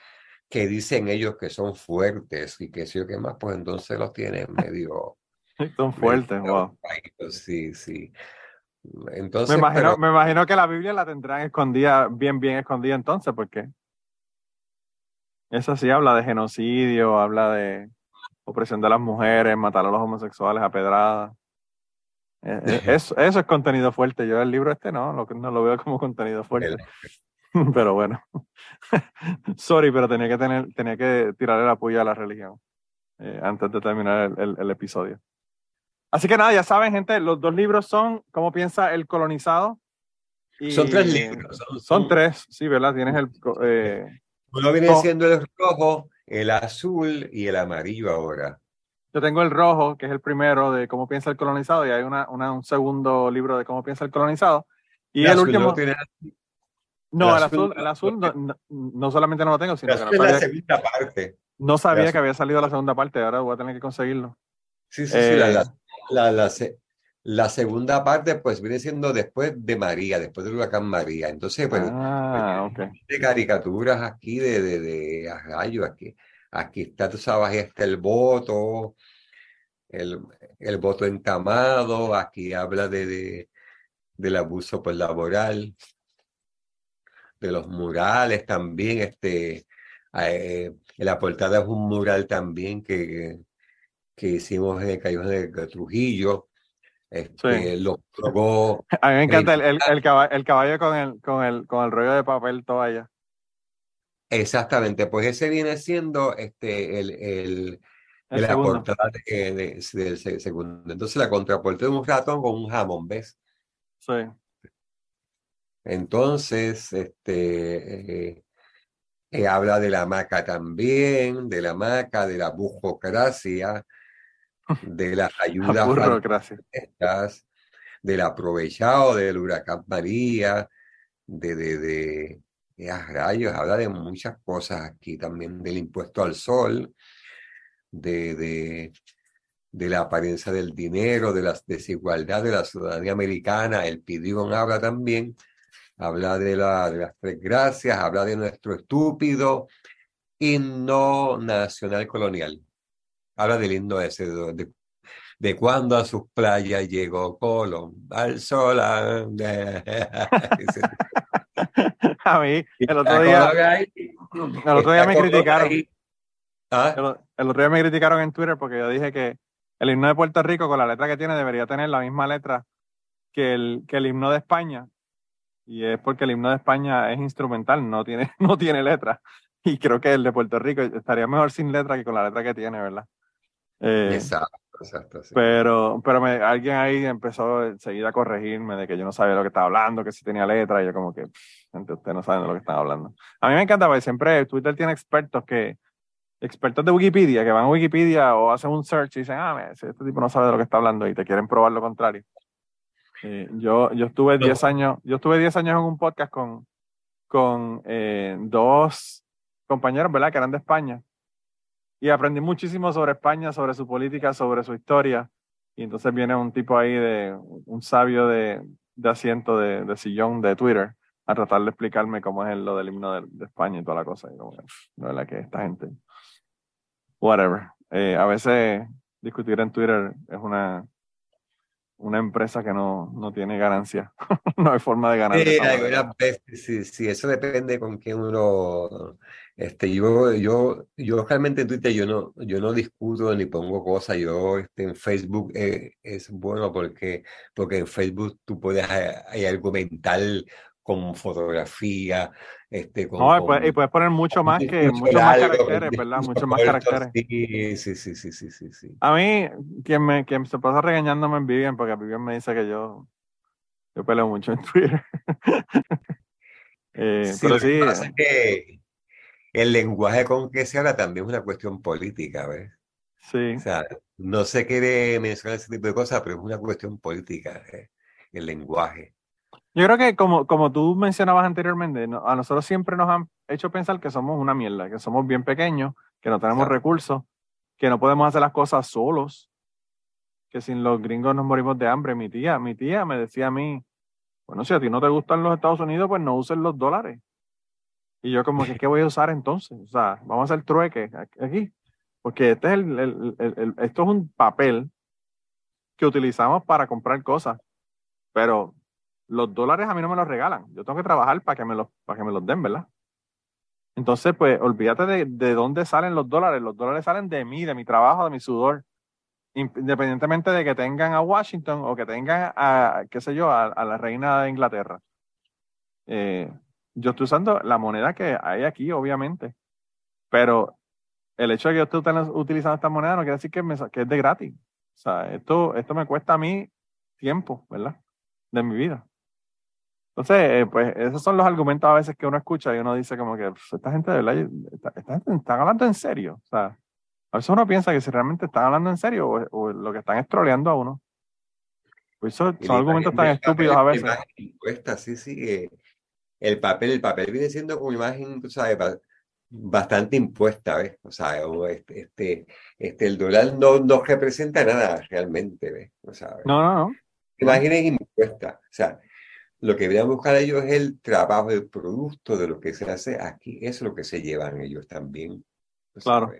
que dicen ellos que son fuertes y que sí o qué más, pues entonces los tienen medio Son fuertes, wow. Sí, sí. Entonces, me imagino, me imagino que la Biblia la tendrán escondida, bien, bien escondida entonces, porque eso sí habla de genocidio, habla de opresión de las mujeres, matar a los homosexuales a pedradas. Eh, eh, eso, eso es contenido fuerte. Yo el libro este no, lo, no lo veo como contenido fuerte. Pero bueno, sorry, pero tenía que tener, tenía que tirarle la puya a la religión eh, antes de terminar el episodio. Así que nada, ya saben, gente, los dos libros son ¿Cómo piensa el colonizado? son tres libros. Son, tres, sí, ¿verdad? Tienes el... Eh, Uno viene siendo el rojo, el azul y el amarillo ahora. Yo tengo el rojo, que es el primero de Cómo piensa el colonizado, y hay una, un segundo libro de Cómo piensa el colonizado. Y el, último... No, el azul, el azul, no, solamente no lo tengo, sino que no sabía, la segunda parte. No sabía que había salido la segunda parte, ahora voy a tener que conseguirlo. Sí, sí, sí, la, eh, la, la, la, segunda parte, pues, viene siendo después de María, después del huracán María. Entonces, pues, ah, de caricaturas aquí, de, de, de gallo aquí. Aquí está, tú sabes, está el voto, el, el voto entamado, aquí habla de, de del abuso pues, laboral, de los murales también, este, eh, la portada es un mural también que, que hicimos en el Callejón de Trujillo. Este, lo A mí me encanta el, el, el, caballo, el, caballo, con el, con el, con el rollo de papel toalla. Exactamente, pues ese viene siendo este, el, el, la portada de, del segundo. Entonces la contraportada de un ratón con un jamón, ¿ves? Sí. Entonces, este, eh, eh, habla de la maca también, de la maca, de la burocracia, de las ayudas del aprovechado del huracán María, de, de, de, de rayos, habla de muchas cosas aquí también, del impuesto al sol, de, de, la apariencia del dinero, de la desigualdad de la ciudadanía americana, el Pidón habla también, habla de, la, de las tres gracias, habla de nuestro estúpido himno nacional colonial. Habla del himno ese, de, de cuando a sus playas llegó Colón, al sol. a mí, el otro día, el otro día me criticaron. ¿Ah? El, otro día me criticaron en Twitter porque yo dije que el himno de Puerto Rico, con la letra que tiene, debería tener la misma letra que el, que el himno de España. Y es porque el himno de España es instrumental, no tiene, no tiene letra. Y creo que el de Puerto Rico estaría mejor sin letra que con la letra que tiene, ¿verdad? Eh, exacto, exacto. Pero, pero me, alguien ahí empezó enseguida a corregirme de que yo no sabía lo que estaba hablando, que si tenía letra, y yo como que, gente, ustedes no saben de lo que están hablando. A mí me encanta porque siempre Twitter tiene expertos que, expertos de Wikipedia, que van a Wikipedia o hacen un search y dicen, ah, este tipo no sabe de lo que está hablando y te quieren probar lo contrario. Eh, yo, yo estuve 10 años, yo estuve 10 años en un podcast con, con eh, dos compañeros, ¿verdad? Que eran de España. Y aprendí muchísimo sobre España, sobre su política, sobre su historia. Y entonces viene un tipo ahí de, un sabio de, de asiento, de, de, sillón, de Twitter, a tratar de explicarme cómo es lo del himno de, España y toda la cosa. No es la que esta gente, whatever. Eh, a veces discutir en Twitter es una, una empresa que no, no tiene ganancia. no hay forma de ganar. Sí, sí, eso depende con quién uno. Este, yo, yo, yo realmente en Twitter yo no, yo no discuto ni pongo cosas. Yo este, en Facebook eh, es bueno porque, porque en Facebook tú puedes hay, argumentar con fotografía, este, no, y, puedes, poner mucho más que muchos más caracteres, ¿verdad? Muchos más caracteres. Sí, sí, sí, sí, sí, sí, A mí, quien me, quien se pasa regañándome en Vivian, porque Vivian me dice que yo, yo peleo mucho en Twitter. eh, pero sí. Pasa que el lenguaje con que se habla también es una cuestión política, ¿ves? Sí. O sea, no se quiere mencionar ese tipo de cosas, pero es una cuestión política, ¿eh? el lenguaje. Yo creo que como, como tú mencionabas anteriormente, a nosotros siempre nos han hecho pensar que somos una mierda, que somos bien pequeños, que no tenemos recursos, que no podemos hacer las cosas solos, que sin los gringos nos morimos de hambre. Mi tía, mi tía me decía a mí, bueno, si a ti no te gustan los Estados Unidos, pues no uses los dólares. Y yo como que, ¿qué voy a usar entonces? O sea, vamos a hacer trueque aquí. Porque este es el, el, el, esto es un papel que utilizamos para comprar cosas. Pero los dólares a mí no me los regalan. Yo tengo que trabajar para que me los, para que me los den, ¿verdad? Entonces, pues, olvídate de, de dónde salen los dólares. Los dólares salen de mí, de mi trabajo, de mi sudor. Independientemente de que tengan a Washington o que tengan a, qué sé yo, a, la reina de Inglaterra. Eh, yo estoy usando la moneda que hay aquí, obviamente. Pero el hecho de que yo esté utilizando esta moneda no quiere decir que, me, que es de gratis. O sea, esto, esto me cuesta a mí tiempo, ¿verdad? De mi vida. Entonces, eh, pues esos son los argumentos a veces que uno escucha y uno dice como que pues, esta gente de verdad, esta, gente están hablando en serio. O sea, a veces uno piensa que si realmente están hablando en serio o, lo que están es troleando a uno. Pues eso, son argumentos tan estúpidos a veces. Impuesta, sí, sí. El papel, el papel viene siendo como imagen, tú sabes, bastante impuesta, ¿ves? O sea, este, este, este, el dólar no, no representa nada realmente, ¿ves? O sea, no, no, no. Imagen es impuesta. O sea, lo que deberían buscar ellos es el trabajo, el producto de lo que se hace aquí. es lo que se llevan ellos también. Claro.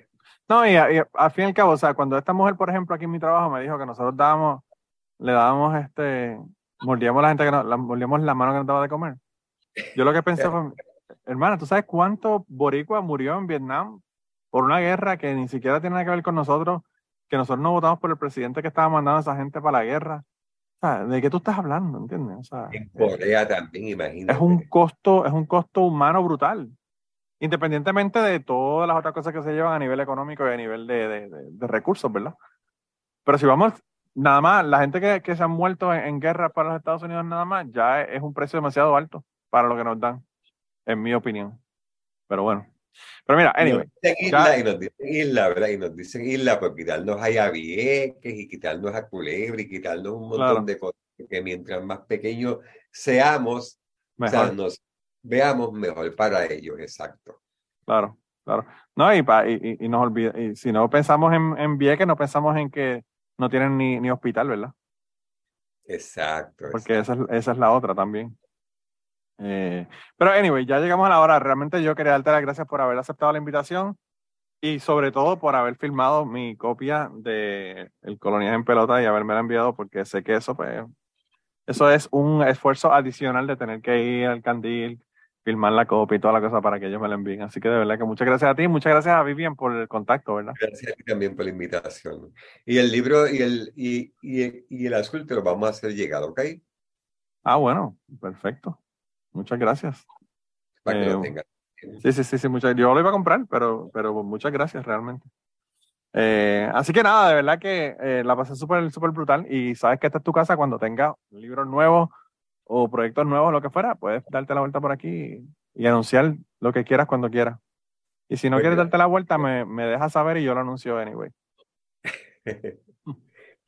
No, y, y al fin y al cabo, o sea, cuando esta mujer, por ejemplo, aquí en mi trabajo me dijo que nosotros dábamos, le dábamos este, mordíamos la gente que nos, la, mordíamos la mano que nos daba de comer. Yo lo que pensé fue, hermana, ¿tú sabes cuánto boricua murió en Vietnam por una guerra que ni siquiera tiene nada que ver con nosotros, que nosotros no votamos por el presidente que estaba mandando a esa gente para la guerra? ¿De qué tú estás hablando? ¿Entiendes? O sea, En Corea también, imagínate. es un costo, es un costo humano brutal. Independientemente de todas las otras cosas que se llevan a nivel económico y a nivel de, de- de- de recursos, ¿verdad? Pero si vamos, nada más, la gente que, que se han muerto en, en guerra para los Estados Unidos nada más, ya es, es un precio demasiado alto para lo que nos dan, en mi opinión. Pero bueno. Pero mira, nos anyway, ya- isla, y nos dicen isla, ¿verdad? Y nos dicen isla por quitarnos ahí a Vieques y quitarnos a Culebra y quitarnos un montón Claro. de cosas. Que mientras más pequeños seamos, o sea, mejor, nos veamos mejor para ellos, exacto. claro, claro. No, y, pa- y, y- y nos olvida, y si no pensamos en, en Vieques, no pensamos en que no tienen ni, ni hospital, ¿verdad? Exacto. porque esa es, esa es la otra también. Eh, pero anyway, ya llegamos a la hora. Realmente yo quería darte las gracias por haber aceptado la invitación y sobre todo por haber filmado mi copia de El Colonial en Pelota y haberme enviado porque sé que eso pues eso es un esfuerzo adicional de tener que ir al candil, filmar la copia y toda la cosa para que ellos me la envíen. Así que de verdad que muchas gracias a ti, muchas gracias a Vivian por el contacto, ¿verdad? Gracias a ti también por la invitación. Y el libro y el, y, y, y el azul te lo vamos a hacer llegar, ¿ok? Ah, bueno, perfecto. Muchas gracias. Para que Eh, lo tengas. Sí, sí, sí, sí, muchas, yo lo iba a comprar, pero, pero muchas gracias realmente. Eh, así que nada, de verdad que eh, la pasé súper, súper brutal y sabes que esta es tu casa cuando tengas libros nuevos o proyectos nuevos, lo que fuera, puedes darte la vuelta por aquí y, y anunciar lo que quieras cuando quieras. Y si no Pues quieres darte la vuelta, me, me dejas saber y yo lo anuncio anyway.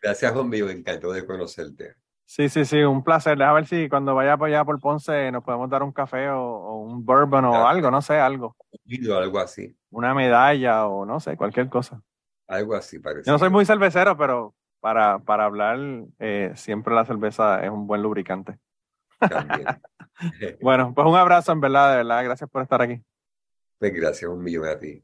Gracias, Juan mío, encantado de conocerte. Sí, sí, sí, un placer. Deja ver si cuando vaya para allá por Ponce nos podemos dar un café o, o un bourbon o Claro. algo, no sé, algo. O algo así, Una medalla o no sé, cualquier cosa. algo así parece. Yo no soy muy cervecero, pero para, para hablar, eh, siempre la cerveza es un buen lubricante. También. Bueno, pues un abrazo, en verdad, de verdad. Gracias por estar aquí. Pues gracias un millón a ti.